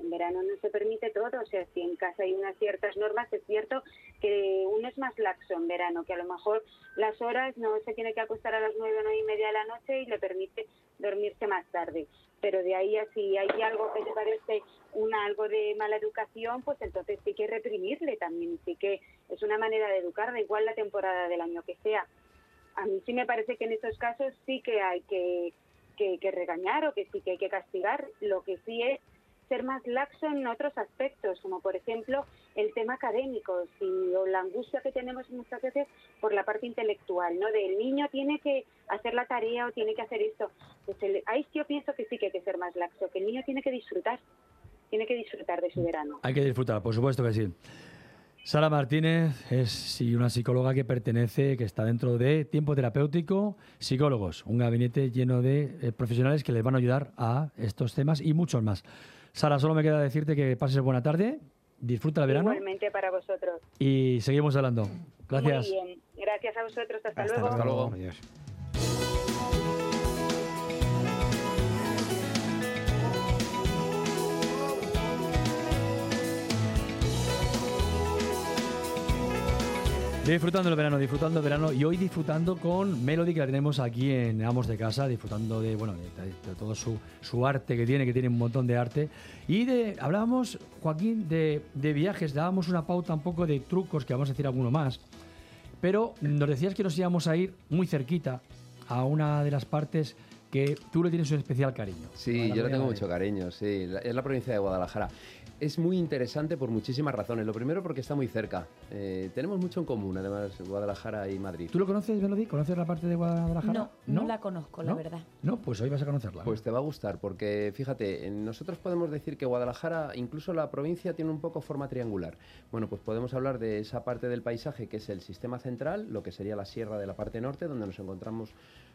En verano no se permite todo, o sea, si en casa hay unas ciertas normas, es cierto que uno es más laxo en verano, que a lo mejor las horas no se tiene que acostar a las nueve nueve y media de la noche y le permite dormirse más tarde. Pero de ahí a si hay algo que te parece un algo de mala educación, pues entonces sí que reprimirle también, sí que es una manera de educar, da igual la temporada del año que sea. A mí sí me parece que en estos casos sí que hay que, que regañar o que sí que hay que castigar. Lo que sí es ser más laxo en otros aspectos, como por ejemplo el tema académico si, o la angustia que tenemos muchas veces por la parte intelectual, ¿no? Del niño tiene que hacer la tarea o tiene que hacer esto. Pues el- ahí yo pienso que sí que hay que ser más laxo, que el niño tiene que disfrutar, tiene que disfrutar de su verano. Hay que disfrutar, por supuesto que sí. Sara Martínez es una psicóloga que pertenece, que está dentro de Tiempo Terapéutico, psicólogos, un gabinete lleno de eh, profesionales que les van a ayudar a estos temas y muchos más. Sara, solo me queda decirte que pases buena tarde, disfruta el verano Igualmente para vosotros. y seguimos hablando. Gracias. Muy bien, gracias a vosotros, hasta, Hasta luego. luego. Adiós. Disfrutando el verano, disfrutando el verano y hoy disfrutando con Melody que la tenemos aquí en Amos de Casa, disfrutando de bueno de, de todo su, su arte que tiene, que tiene un montón de arte. Y de hablábamos, Joaquín, de, de viajes, dábamos una pauta un poco de trucos, que vamos a decir alguno más. Pero nos decías que nos íbamos a ir muy cerquita a una de las partes que tú le tienes un especial cariño. Sí, yo le tengo mucho cariño, sí. Es la provincia de Guadalajara. Es muy interesante por muchísimas razones. Lo primero porque está muy cerca. Eh, tenemos mucho en común, además, Guadalajara y Madrid. ¿Tú lo conoces, Melody? ¿Conoces la parte de Guadalajara? No, no, la conozco, la ¿No? verdad. No, pues hoy vas a conocerla. Pues te va a gustar, porque fíjate, nosotros podemos decir que Guadalajara, incluso la provincia, tiene un poco forma triangular. Bueno, pues podemos hablar de esa parte del paisaje que es el sistema central, lo que sería la sierra de la parte norte, donde nos encontramos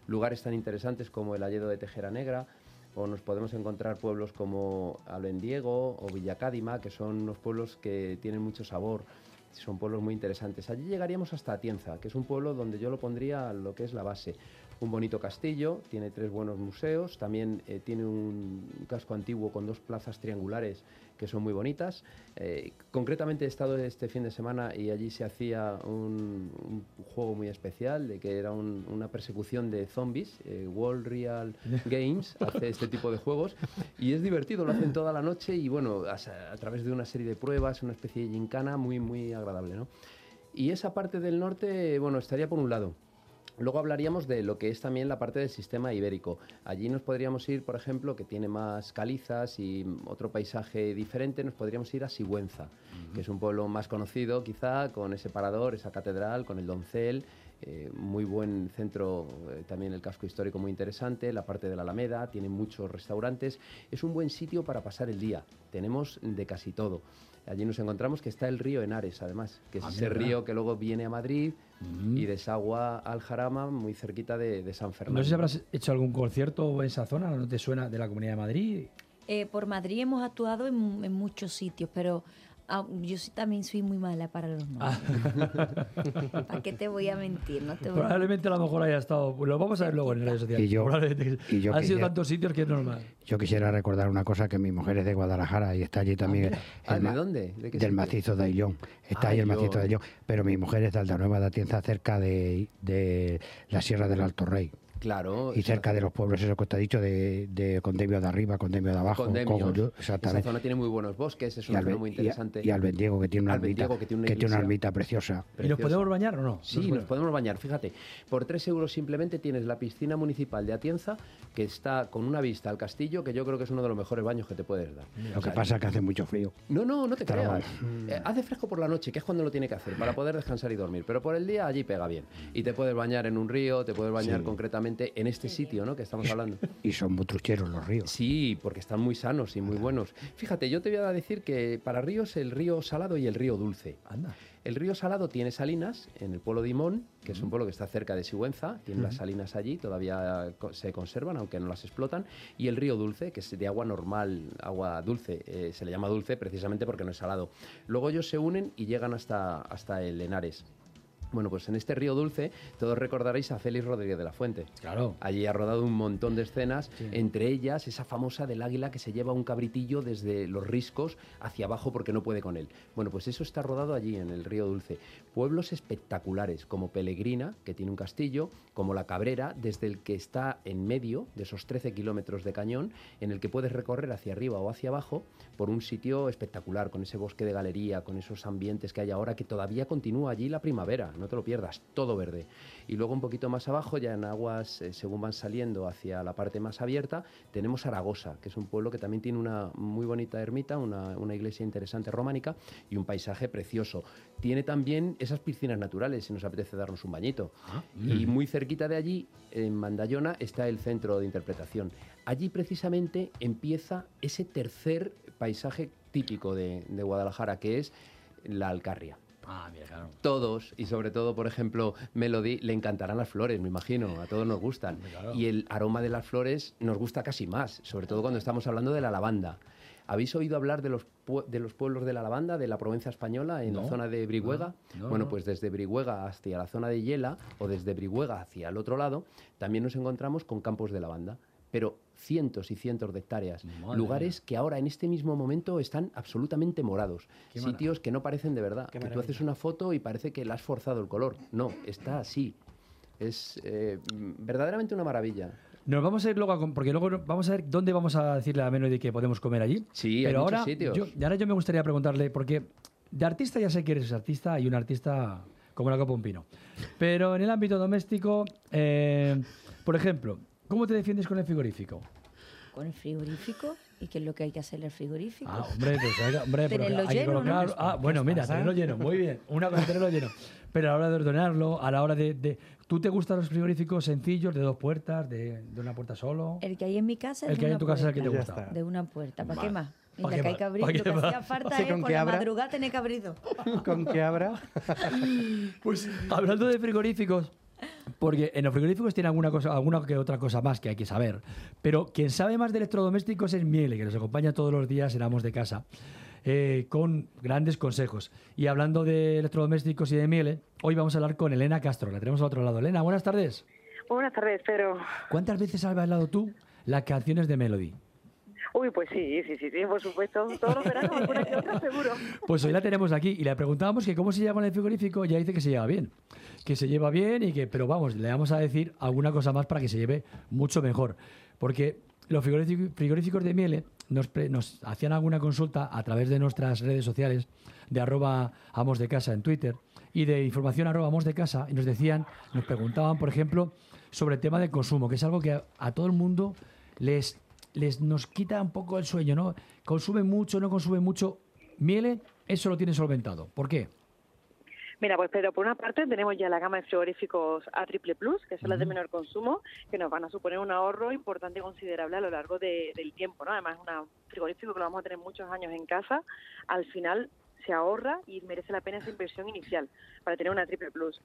lugares tan interesantes como el Alledo de Tejera Negra, o nos podemos encontrar pueblos como Albendiego o Villacádima, que son unos pueblos que tienen mucho sabor. Son pueblos muy interesantes. Allí llegaríamos hasta Atienza, que es un pueblo donde yo lo pondría lo que es la base. Un bonito castillo, tiene tres buenos museos, también eh, tiene un casco antiguo con dos plazas triangulares que son muy bonitas. Eh, concretamente he estado este fin de semana y allí se hacía un, un juego muy especial, de que era un- una persecución de zombies. eh, World Real Games hace este tipo de juegos y es divertido, lo hacen toda la noche y bueno, a, a través de una serie de pruebas, una especie de gincana muy, muy agradable, ¿no? Y esa parte del norte, bueno, estaría por un lado. Luego hablaríamos de lo que es también la parte del sistema ibérico. Allí nos podríamos ir, por ejemplo, que tiene más calizas y otro paisaje diferente, nos podríamos ir a Sigüenza, que es un pueblo más conocido quizá, con ese parador, esa catedral, con el doncel, eh, muy buen centro, eh, también el casco histórico muy interesante, la parte de la Alameda, tiene muchos restaurantes, es un buen sitio para pasar el día, tenemos de casi todo. Allí nos encontramos que está el río Henares, además, que es Ah, ese mira. río que luego viene a Madrid y desagua al Jarama, muy cerquita de, de San Fernando. No sé si habrás hecho algún concierto en esa zona, ¿no te suena de la Comunidad de Madrid? Eh, por Madrid hemos actuado en, en muchos sitios, pero ah, yo sí también soy muy mala para los nombres. ¿Para qué te voy a mentir? No te voy a- Probablemente a lo mejor haya estado. Lo vamos a ver luego en redes sociales. Y yo- Probablemente. y yo Han sido quisiera- tantos sitios que es normal. Yo quisiera recordar una cosa, que mi mujer es de Guadalajara y está allí también. Ah, el ¿de dónde? ¿De qué del sitio? macizo de Aillón. Está Ah, ahí el macizo de Aillón. Pero mi mujer es de Aldanueva de Atienza, cerca de, de la Sierra del Alto Rey. Claro. Y cerca de los pueblos, eso que te ha dicho, de, de Condemio de arriba, Condemio de abajo, Condemios. Cogollo, Esa zona tiene muy buenos bosques, es una zona muy interesante. Y Albendiego, que tiene una ermita, que tiene una que tiene una iglesia. ermita preciosa. ¿Y nos podemos bañar o no? Sí, nos podemos bañar. Fíjate, por 3 euros simplemente tienes la piscina municipal de Atienza, que está con una vista al castillo, que yo creo que es uno de los mejores baños que te puedes dar. Lo que pasa es que hace mucho frío. No, no, no te Está creas. Eh, hace fresco por la noche, que es cuando lo tiene que hacer, para poder descansar y dormir. Pero por el día allí pega bien. Y te puedes bañar en un río, te puedes bañar Sí. concretamente en este sitio, ¿no? Que estamos hablando. Y son muy trucheros los ríos. Sí, porque están muy sanos y muy buenos. Fíjate, yo te voy a decir que para ríos el río salado y el río dulce. Anda. El río Salado tiene salinas en el pueblo de Imón, que es un pueblo que está cerca de Sigüenza, tiene las salinas allí, todavía se conservan, aunque no las explotan, y el río Dulce, que es de agua normal, agua dulce, eh, se le llama dulce precisamente porque no es salado. Luego ellos se unen y llegan hasta, hasta el Henares. Bueno, pues en este río Dulce todos recordaréis a Félix Rodríguez de la Fuente. Claro. Allí ha rodado un montón de escenas, entre ellas esa famosa del águila que se lleva un cabritillo desde los riscos hacia abajo porque no puede con él. Bueno, pues eso está rodado allí en el río Dulce. Pueblos espectaculares como Pelegrina, que tiene un castillo, como La Cabrera, desde el que está en medio de esos 13 kilómetros de cañón, en el que puedes recorrer hacia arriba o hacia abajo por un sitio espectacular, con ese bosque de galería, con esos ambientes que hay ahora, que todavía continúa allí la primavera. No te lo pierdas, todo verde. Y luego un poquito más abajo, ya en aguas, eh, según van saliendo hacia la parte más abierta, tenemos Zaragoza, que es un pueblo que también tiene una muy bonita ermita, una, una iglesia interesante románica y un paisaje precioso. Tiene también esas piscinas naturales, si nos apetece darnos un bañito. Y muy cerquita de allí, en Mandayona, está el centro de interpretación. Allí precisamente empieza ese tercer paisaje típico de, de Guadalajara, que es la Alcarria. Ah, mira, claro. Todos, y sobre todo, por ejemplo, Melody, le encantarán las flores, me imagino, a todos nos gustan. Y el aroma de las flores nos gusta casi más, sobre todo cuando estamos hablando de la lavanda. ¿Habéis oído hablar de los, de los pueblos de la lavanda, de la Provenza española, en No. la zona de Brihuega? No, no, bueno, no. pues desde Brihuega hacia la zona de Yela o desde Brihuega hacia el otro lado, también nos encontramos con campos de lavanda, pero cientos y cientos de hectáreas, Madre lugares que ahora en este mismo momento están absolutamente morados, Qué sitios que no parecen de verdad, Qué que tú haces una foto y parece que le has forzado el color. No, está así. Es eh, verdaderamente una maravilla. Nos vamos a ir luego a, porque luego vamos a ver dónde vamos a decirle a Melody que podemos comer allí. Sí, hay pero muchos ahora, sitios. Yo, y ahora yo me gustaría preguntarle, porque de artista ya sé que eres artista y un artista como la copa un pino. Pero en el ámbito doméstico, eh, por ejemplo, ¿cómo te defiendes con el frigorífico? Con el frigorífico. ¿Y qué es lo que hay que hacer en el frigorífico? Ah, hombre, pues hay, que- hombre, pero Tenerlo hay que lleno, ¿no? colocar- Ah, bueno, mira, tenerlo lleno, muy bien. Una cosa, tenerlo lleno. Pero a la hora de ordenarlo, a la hora de... de- ¿Tú te gustan los frigoríficos sencillos, de dos puertas, de, de una puerta solo? El que hay en mi casa es El de que hay en tu casa es el que te puerta. gusta. De una puerta. ¿Para qué Vale. más? ¿Pa' Mira, qué que hay más? que abrir. ¿Pa' Lo qué que hacía más? falta Sí, es con por que la abra. madrugada tener que abrirlo. ¿Con qué habrá? Pues hablando de frigoríficos, porque en los frigoríficos tiene alguna cosa, alguna que otra cosa más que hay que saber. Pero quien sabe más de electrodomésticos es Miele, que nos acompaña todos los días en Amos de Casa, eh, con grandes consejos. Y hablando de electrodomésticos y de Miele, hoy vamos a hablar con Elena Castro. La tenemos al otro lado. Elena, buenas tardes. Buenas tardes, Pedro. ¿Cuántas veces has bailado tú las canciones de Melody? Uy, pues sí, sí, sí, sí, por supuesto. Todos los veranos, alguna que seguro. Pues hoy la tenemos aquí y le preguntábamos que cómo se con el frigorífico y ella dice que se lleva bien. Que se lleva bien y que, pero vamos, le vamos a decir alguna cosa más para que se lleve mucho mejor. Porque los frigorífic- frigoríficos de Miele nos, pre- nos hacían alguna consulta a través de nuestras redes sociales, de arroba amos de casa en Twitter y de información arroba amos de casa y nos decían, nos preguntaban, por ejemplo, sobre el tema del consumo, que es algo que a todo el mundo les, les nos quita un poco el sueño, ¿no? Consume mucho, no consume mucho. Miele, eso lo tiene solventado. ¿Por qué? Mira, pues Pedro, por una parte tenemos ya la gama de frigoríficos A triple plus, que son las de menor consumo, que nos van a suponer un ahorro importante y considerable a lo largo de- del tiempo, ¿no? Además, es un frigorífico que lo vamos a tener muchos años en casa, al final se ahorra y merece la pena esa inversión inicial para tener una triple plus.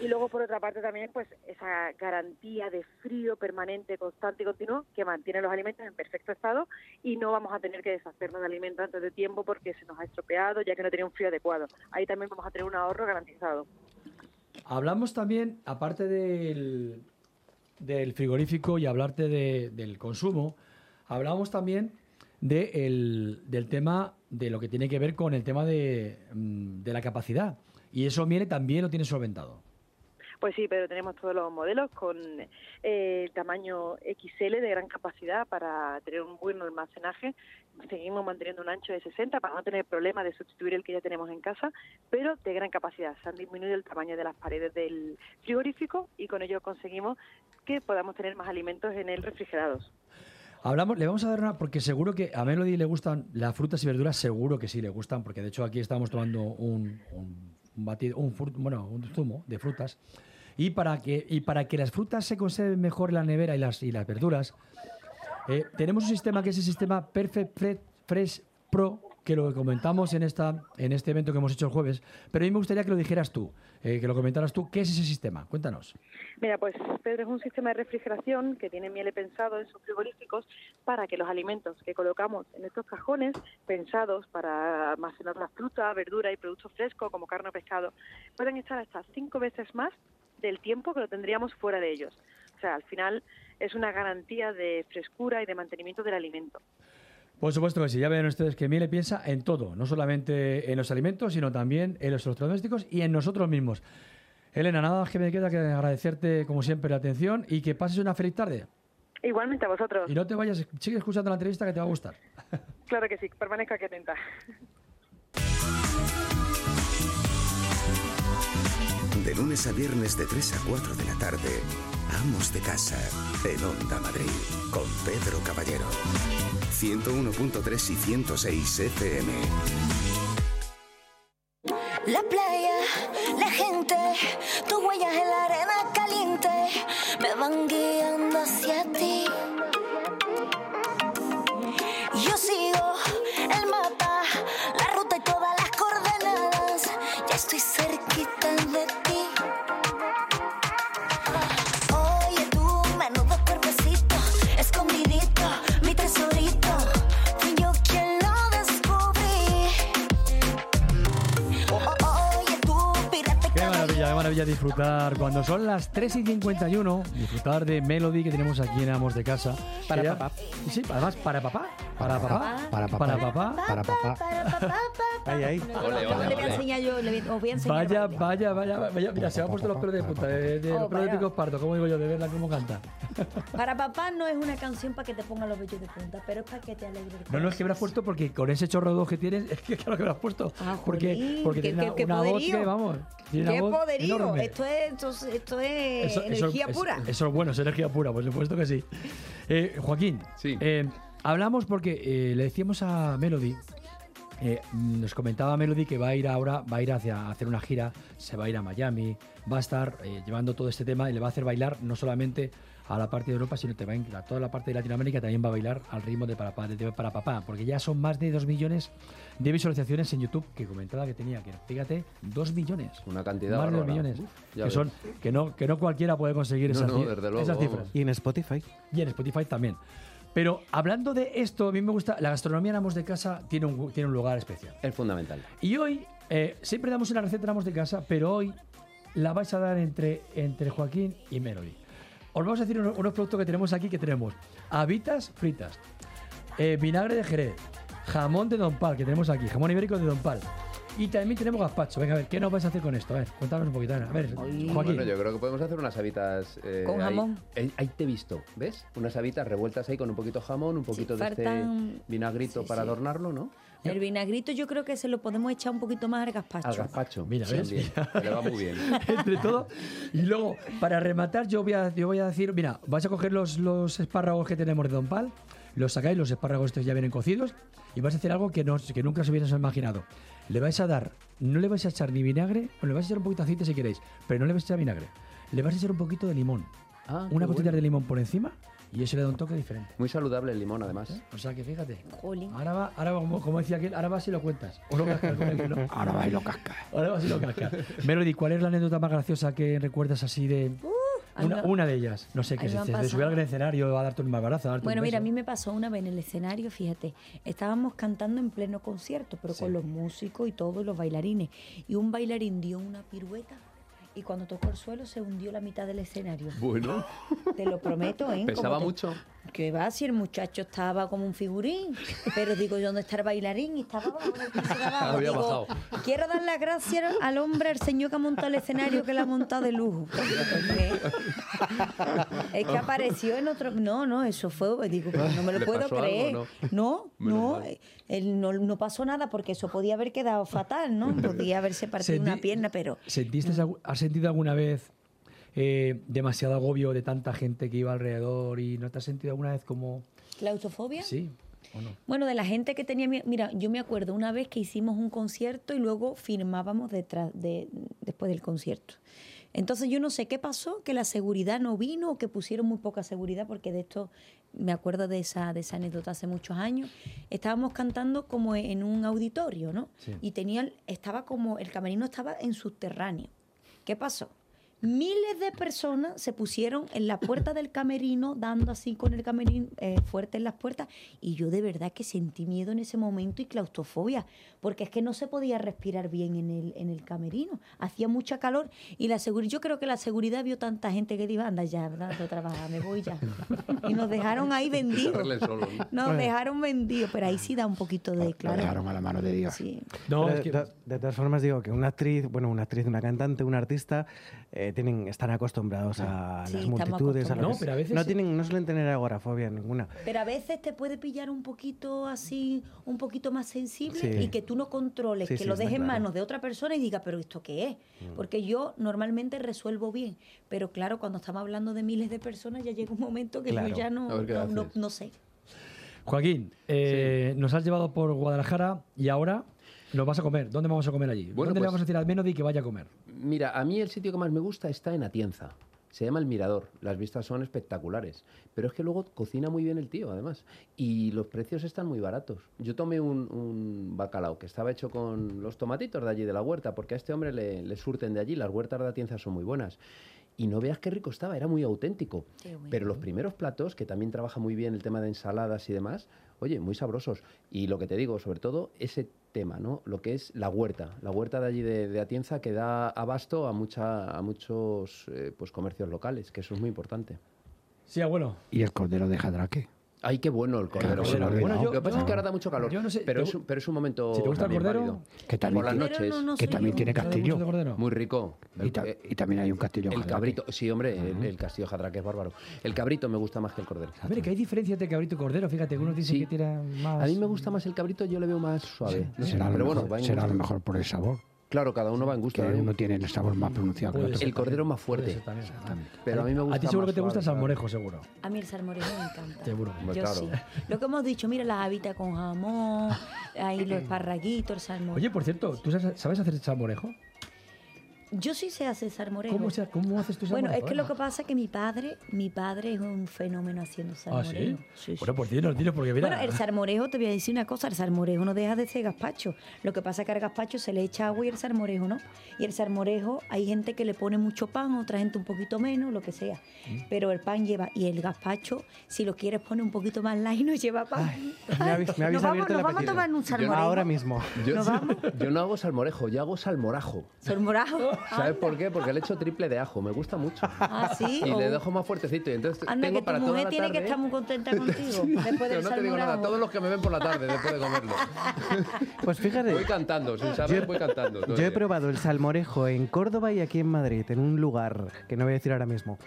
Y luego, por otra parte, también pues esa garantía de frío permanente, constante y continuo que mantiene los alimentos en perfecto estado y no vamos a tener que deshacernos de alimentos antes de tiempo porque se nos ha estropeado ya que no tenía un frío adecuado. Ahí también vamos a tener un ahorro garantizado. Hablamos también, aparte del, del frigorífico y hablarte de- del consumo, hablamos también de el- del tema de lo que tiene que ver con el tema de, mm, de la capacidad. Y eso Miele también lo tiene solventado. Pues sí, pero tenemos todos los modelos con eh, tamaño XL de gran capacidad para tener un buen almacenaje. Seguimos manteniendo un ancho de 60 para no tener problema de sustituir el que ya tenemos en casa, pero de gran capacidad. Se han disminuido el tamaño de las paredes del frigorífico y con ello conseguimos que podamos tener más alimentos en el refrigerados. Hablamos, le vamos a dar una, porque seguro que a Melody le gustan las frutas y verduras, seguro que sí le gustan, porque de hecho aquí estamos tomando un, un, un batido, un, bueno, un zumo de frutas. Y para que, y para que las frutas se conserven mejor en la nevera y las, y las verduras, eh, tenemos un sistema que es el sistema Perfect Fre- Fresh Pro, que lo comentamos en, esta, en este evento que hemos hecho el jueves, pero a mí me gustaría que lo dijeras tú, eh, que lo comentaras tú. ¿Qué es ese sistema? Cuéntanos. Mira, pues Pedro es un sistema de refrigeración que tiene miele pensado en sus frigoríficos para que los alimentos que colocamos en estos cajones, pensados para almacenar la fruta, verdura y productos frescos como carne o pescado, puedan estar hasta cinco veces más del tiempo que lo tendríamos fuera de ellos. O sea, al final es una garantía de frescura y de mantenimiento del alimento. Por supuesto que sí, ya ven ustedes que Miele piensa en todo, no solamente en los alimentos, sino también en los electrodomésticos y en nosotros mismos. Elena, nada más que me queda que agradecerte como siempre la atención y que pases una feliz tarde. Igualmente a vosotros. Y no te vayas, sigue escuchando la entrevista que te va a gustar. Claro que sí, permanezca aquí atenta. De lunes a viernes de 3 a 4 de la tarde, Amos de Casa, en Onda Madrid, con Pedro. 101.3 y 106 FM. Disfrutar. Cuando son las 3 y 51, disfrutar de Melody que tenemos aquí en Amos de Casa. Para papá. Sí, además para papá. Para papá. Para papá. Para papá. Para papá. Ahí, ahí. Ole, ole, le voy a enseñar yo, le voy, os voy a enseñar. Vaya, vaya, vaya, vaya. Mira, se me han puesto los pelos de punta. De, de Oh, los pelos de picos pardo, como digo yo, de verla cómo canta. Para papá no es una canción para que te ponga los vellos de punta, pero es para que te alegre el No, no, es que me lo has puesto porque con ese chorro de voz que tienes, es que claro que me lo has puesto. porque jolín, porque qué- tiene una, qué- qué una voz que, vamos, tiene ¡Qué una voz poderío! enorme. Esto es, esto, es- esto es Eso- eso- energía es- pura. Eso es bueno, es energía pura, por supuesto que sí. Eh, Joaquín, eh, hablamos porque eh, le decíamos a Melody, eh, nos comentaba Melody que va a ir ahora, va a ir hacia a hacer una gira, se va a ir a Miami, va a estar eh, llevando todo este tema y le va a hacer bailar no solamente a la parte de Europa, sino va a, toda la parte de Latinoamérica también va a bailar al ritmo de para, Pa- de para papá, porque ya son más de 2 millones de visualizaciones en YouTube, que comentaba que tenía, que fíjate, 2 millones. Una cantidad Más de 2 bárbara. millones. Uf, que, ves. son, que, no, que no cualquiera puede conseguir No, esas, no, desde luego, esas vamos. cifras. Y en Spotify. Y en Spotify también. Pero hablando de esto, a mí me gusta, la gastronomía en Amos de Casa tiene un, tiene un lugar especial. Es fundamental. Y hoy, eh, siempre damos una receta en Amos de Casa, pero hoy la vais a dar entre, entre Joaquín y Melody. Os vamos a decir unos, unos productos que tenemos aquí, que tenemos habitas fritas, eh, vinagre de Jerez, jamón de Don Pal, que tenemos aquí, jamón ibérico de Don Pal. Y también tenemos gazpacho. Venga, a ver, ¿qué nos vais a hacer con esto? A ver, cuéntanos un poquito. A ver, Joaquín. Bueno, yo creo que podemos hacer unas habitas. eh, Con ahí- jamón. Ahí, ahí te he visto, ¿ves? Unas habitas revueltas ahí con un poquito de jamón, un poquito de este faltan- vinagrito para sí. adornarlo, ¿no? El vinagrito yo creo que se lo podemos echar un poquito más al gazpacho. Al gazpacho. Mira, ¿ves? bien. Le va muy bien. entre todo. Y luego, para rematar, yo voy a, yo voy a decir, mira, vais a coger los, los espárragos que tenemos de Don Pal, los sacáis, los espárragos estos ya vienen cocidos, y vais a hacer algo que, no, que nunca os hubierais imaginado. Le vais a dar, no le vais a echar ni vinagre, o le vais a echar un poquito de aceite si queréis, pero no le vais a echar vinagre. Le vais a echar un poquito de limón. Ah, Una gotita bueno. de limón por encima, y eso le da un toque diferente. Muy saludable el limón, además. O sea que fíjate. Jolín. Ahora va, ahora va, como, como decía aquel, ahora vas y lo cuentas. O lo cascas con él, ¿no? Ahora va y lo casca. Ahora vas y lo cascas. Melody, ¿cuál es la anécdota más graciosa que recuerdas así de. Una, una de ellas. No sé, mí se, se subiera al escenario a darte un abrazo, a darte Bueno, un mira, a mí me pasó una vez en el escenario, fíjate, estábamos cantando en pleno concierto, pero con los músicos y todos los bailarines. Y un bailarín dio una pirueta y cuando tocó el suelo se hundió la mitad del escenario. Bueno. Te lo prometo, ¿eh? ¿Pesaba te- mucho? Que va, si el muchacho estaba como un figurín, pero digo, yo, ¿dónde está el bailarín? Y estaba como el. Había Digo, quiero dar las gracias al hombre, al señor que ha montado el escenario, que lo ha montado de lujo. Porque es que apareció en otro... No, no, eso fue... Digo, no me lo ¿Le puedo algo, creer. no? No, no, él no, no pasó nada porque eso podía haber quedado fatal, ¿no? Podía haberse partido Sentí- una pierna, pero... ¿Sentiste, ¿Has sentido alguna vez eh, demasiado agobio de tanta gente que iba alrededor y no te has sentido alguna vez como. ¿Claustrofobia? Sí, o no? Bueno, de la gente que tenía... mi- Mira, yo me acuerdo una vez que hicimos un concierto y luego firmábamos detrás de, después del concierto. Entonces yo no sé qué pasó, que la seguridad no vino o que pusieron muy poca seguridad, porque de esto me acuerdo de esa, de esa anécdota hace muchos años. Estábamos cantando como en un auditorio, ¿no? Sí. Y tenía, estaba como, el camerino estaba en subterráneo. ¿Qué pasó? Miles de personas se pusieron en la puerta del camerino, dando así con el camerino eh, fuerte en las puertas, y yo de verdad que sentí miedo en ese momento y claustrofobia, porque es que no se podía respirar bien en el, en el camerino, hacía mucha calor, y la seguridad, yo creo que la seguridad vio tanta gente que dijo, anda ya, ¿verdad? No trabajar, me voy ya. Y nos dejaron ahí vendidos. ¿no? Nos dejaron vendidos, pero ahí sí da un poquito de claro. dejaron a la mano de Dios. Sí. Pero de, de- de todas formas digo que una actriz, bueno, una actriz, una cantante, una artista, eh, eh, tienen, están acostumbrados a Sí, las multitudes. A No, pero a veces no, tienen, no suelen tener agorafobia ninguna. Pero a veces te puede pillar un poquito así, un poquito más sensible Sí. y que tú no controles, Sí, que sí, lo dejes en claro. manos de otra persona y diga, pero ¿esto qué es? Mm. Porque yo normalmente resuelvo bien, pero claro, cuando estamos hablando de miles de personas ya llega un momento que Claro. yo ya no, no sé. Joaquín, eh, nos has llevado por Guadalajara y ahora nos vas a comer. ¿Dónde vamos a comer allí? Bueno, ¿Dónde le pues- vamos a decir al Menody que vaya a comer? Mira, a mí el sitio que más me gusta está en Atienza. Se llama El Mirador. Las vistas son espectaculares. Pero es que luego cocina muy bien el tío, además. Y los precios están muy baratos. Yo tomé un, un bacalao que estaba hecho con los tomatitos de allí de la huerta, porque a este hombre le, le surten de allí. Las huertas de Atienza son muy buenas. Y no veas qué rico estaba, era muy auténtico. Pero los primeros platos, que también trabaja muy bien el tema de ensaladas y demás, oye, muy sabrosos. Y lo que te digo, sobre todo, ese tema, ¿no? Lo que es la huerta. La huerta de allí de, de Atienza que da abasto a, mucha, a muchos eh, pues, comercios locales, que eso es muy importante. Sí, abuelo. ¿Y el cordero de Jadraque? Ay, qué bueno el cordero. Claro, ha Bueno, lo que pasa es que ahora da mucho calor, yo no sé, pero, ¿te es, un- pero es un momento si te gusta el cordero? válido. Que también Por las tiene- noches. no, no Que también tiene castillo. Muy rico. Y, ta- y también hay un castillo El Jadraque. cabrito, sí, hombre, el, el castillo Jadraque es bárbaro. El cabrito me gusta más que el cordero. A ver, que hay diferencia entre cabrito y cordero. Fíjate, unos dicen Sí. que tira más... A mí me gusta más el cabrito, yo le veo más suave. No será pero bueno, mejor, será a lo mejor por el sabor. Claro, cada uno va en gusto. Que ¿eh? uno tiene el sabor más pronunciado que el Puede otro. ser El cordero más Puede fuerte. ser también. Pero a mí me gusta A ti seguro más que te gusta el suave, salmorejo, seguro. A mí el salmorejo me encanta. Seguro. Yo claro. sí. Lo que hemos dicho, mira las habitas con jamón, ahí los esparraguitos, el salmón. Oye, por cierto, ¿tú sabes, sabes hacer salmorejo? Yo sí sé hacer salmorejo. ¿Cómo, se- cómo haces tu salmorejo? Bueno, es que lo que pasa es que mi padre, mi padre es un fenómeno haciendo ¿Ah, salmorejo. sí? Sí, sí. Bueno, pues dinos, dinos, porque mira... Bueno, el salmorejo, te voy a decir una cosa, el salmorejo no deja de ser gazpacho. Lo que pasa es que al gazpacho se le echa agua y el salmorejo no. Y el salmorejo, hay gente que le pone mucho pan, otra gente un poquito menos, lo que sea. Mm. Pero el pan lleva, y el gazpacho, si lo quieres poner un poquito más light, no lleva pan. Me habéis, me habéis nos vamos, nos vamos a tomar un salmorejo. Ahora mismo. Yo, ¿Nos vamos? yo no hago salmorejo, yo hago salmorajo. Salmorajo. ¿Sabes por qué? Porque le echo triple de ajo, me gusta mucho. Ah, sí. Y le Oh. dejo más fuertecito. Y entonces Anda, tengo que para tu toda mujer la tiene que tarde- estar muy contenta contigo. Después del Yo no te digo nada, todos los que me ven por la tarde después de comerlo. Pues fíjate. Voy cantando, sin saber, voy cantando. Yo he día. probado el salmorejo en Córdoba y aquí en Madrid, en un lugar que no voy a decir ahora mismo.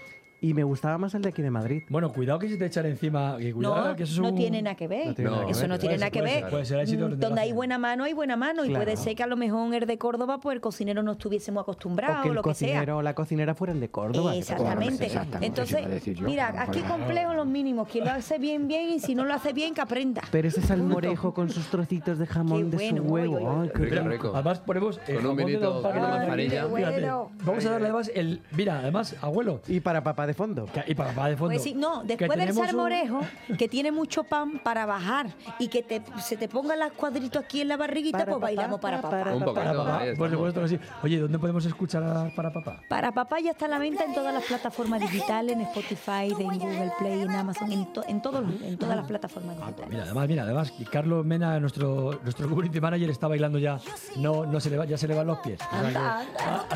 Y me gustaba más el de aquí de Madrid. Bueno, cuidado que se te echan encima... Que cuidado, No, que eso es no tiene nada que ver. No tiene nada que Eso ver. no tiene Puede nada ser, que puede ver. ser, puede ser, ha sido Mm, donde hay buena mano, hay buena mano. Y puede ser que a lo mejor el de Córdoba, pues el cocinero no estuviésemos O acostumbrados que o el lo que sea. cocinero o la cocinera fueran de Córdoba. que Exactamente. Exactamente, Entonces, mira, aquí complejo los mínimos. Quien lo hace bien, bien. Y si no lo hace bien, que aprenda. Pero ese salmorejo con sus trocitos de jamón Qué de su huevo. ay, qué Rico, rico. Además ponemos el Con un de vinito, una manzanilla. Vamos a darle además el... Mira, además, abuelo, Y para papá de fondo. y para, para de fondo... Pues sí, no, después del tenemos un- salmorejo, que tiene mucho pan para bajar y que te, se te pongan los cuadritos aquí en la barriguita, Para pues papá, bailamos para para papá. Para papá, ahí por estamos. supuesto que sí. Oye, ¿dónde podemos escuchar a- para papá? Para papá ya está a la venta en todas las plataformas digitales, en Spotify, en Google Play, en Amazon, en, to- en, todos en todas las plataformas digitales. Mira, además, mira, además, Carlos Mena, nuestro, nuestro community manager, está bailando ya. No, no se le va, ya se le van los pies. O sea Anda, que- anda.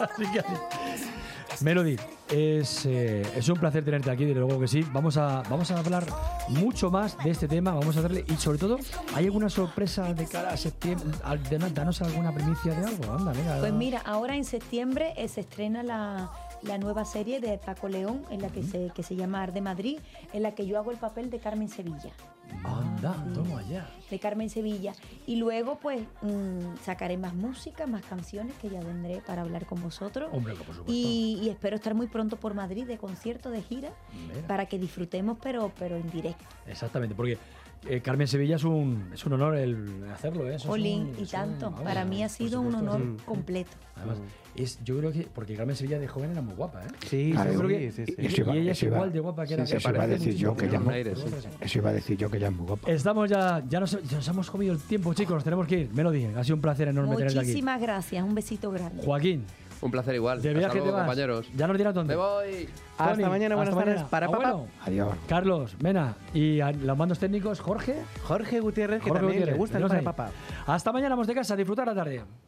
Así que así. Melody, es, eh, es un placer tenerte aquí, desde luego que sí. Vamos a, vamos a hablar mucho más de este tema, vamos a darle, y sobre todo, ¿hay alguna sorpresa de cara a septiembre? Al- de- Danos alguna primicia de algo, anda, venga. Pues mira, ahora en septiembre eh, se estrena la, la nueva serie de Paco León, en la que se, que se llama Arde Madrid, en la que yo hago el papel de Carmen Sevilla. Anda, toma ya. de Carmen Sevilla. Y luego, pues, mm, sacaré más música, más canciones que ya vendré para hablar con vosotros. Hombre, por supuesto. Y, y espero estar muy pronto por Madrid de concierto, de gira, Mira. para que disfrutemos, pero, pero en directo. Exactamente, porque eh, Carmen Sevilla es un, es un honor el hacerlo, ¿eh? Eso es Jolín, un- y un- tanto. vamos, para mí ha por sido un honor sí. completo. Además, es, yo creo que, porque Carmen Sevilla de joven era muy guapa, ¿eh? Sí, Claro, sí, Yo creo sí, que- sí, sí. y- y ella es igual de guapa que era. Eso iba a decir yo que ya, eso iba a decir yo que ya es muy guapa. Estamos ya, ya nos, ya nos hemos comido el tiempo, chicos, nos tenemos que ir. Melody, ha sido un placer enorme tenerte aquí. Muchísimas gracias, un besito grande. Joaquín, Un placer igual. de Hasta viaje te luego, vas. compañeros. Ya nos dirás dónde. Me voy. Hasta Tony, mañana, buenas hasta tardes. mañana. Para papá. Adiós. Carlos, Mena y a los mandos técnicos, Jorge. Jorge Gutiérrez, que Jorge también Gutiérrez, le gusta el para papá. Hasta mañana, vamos de casa, a disfrutar la tarde.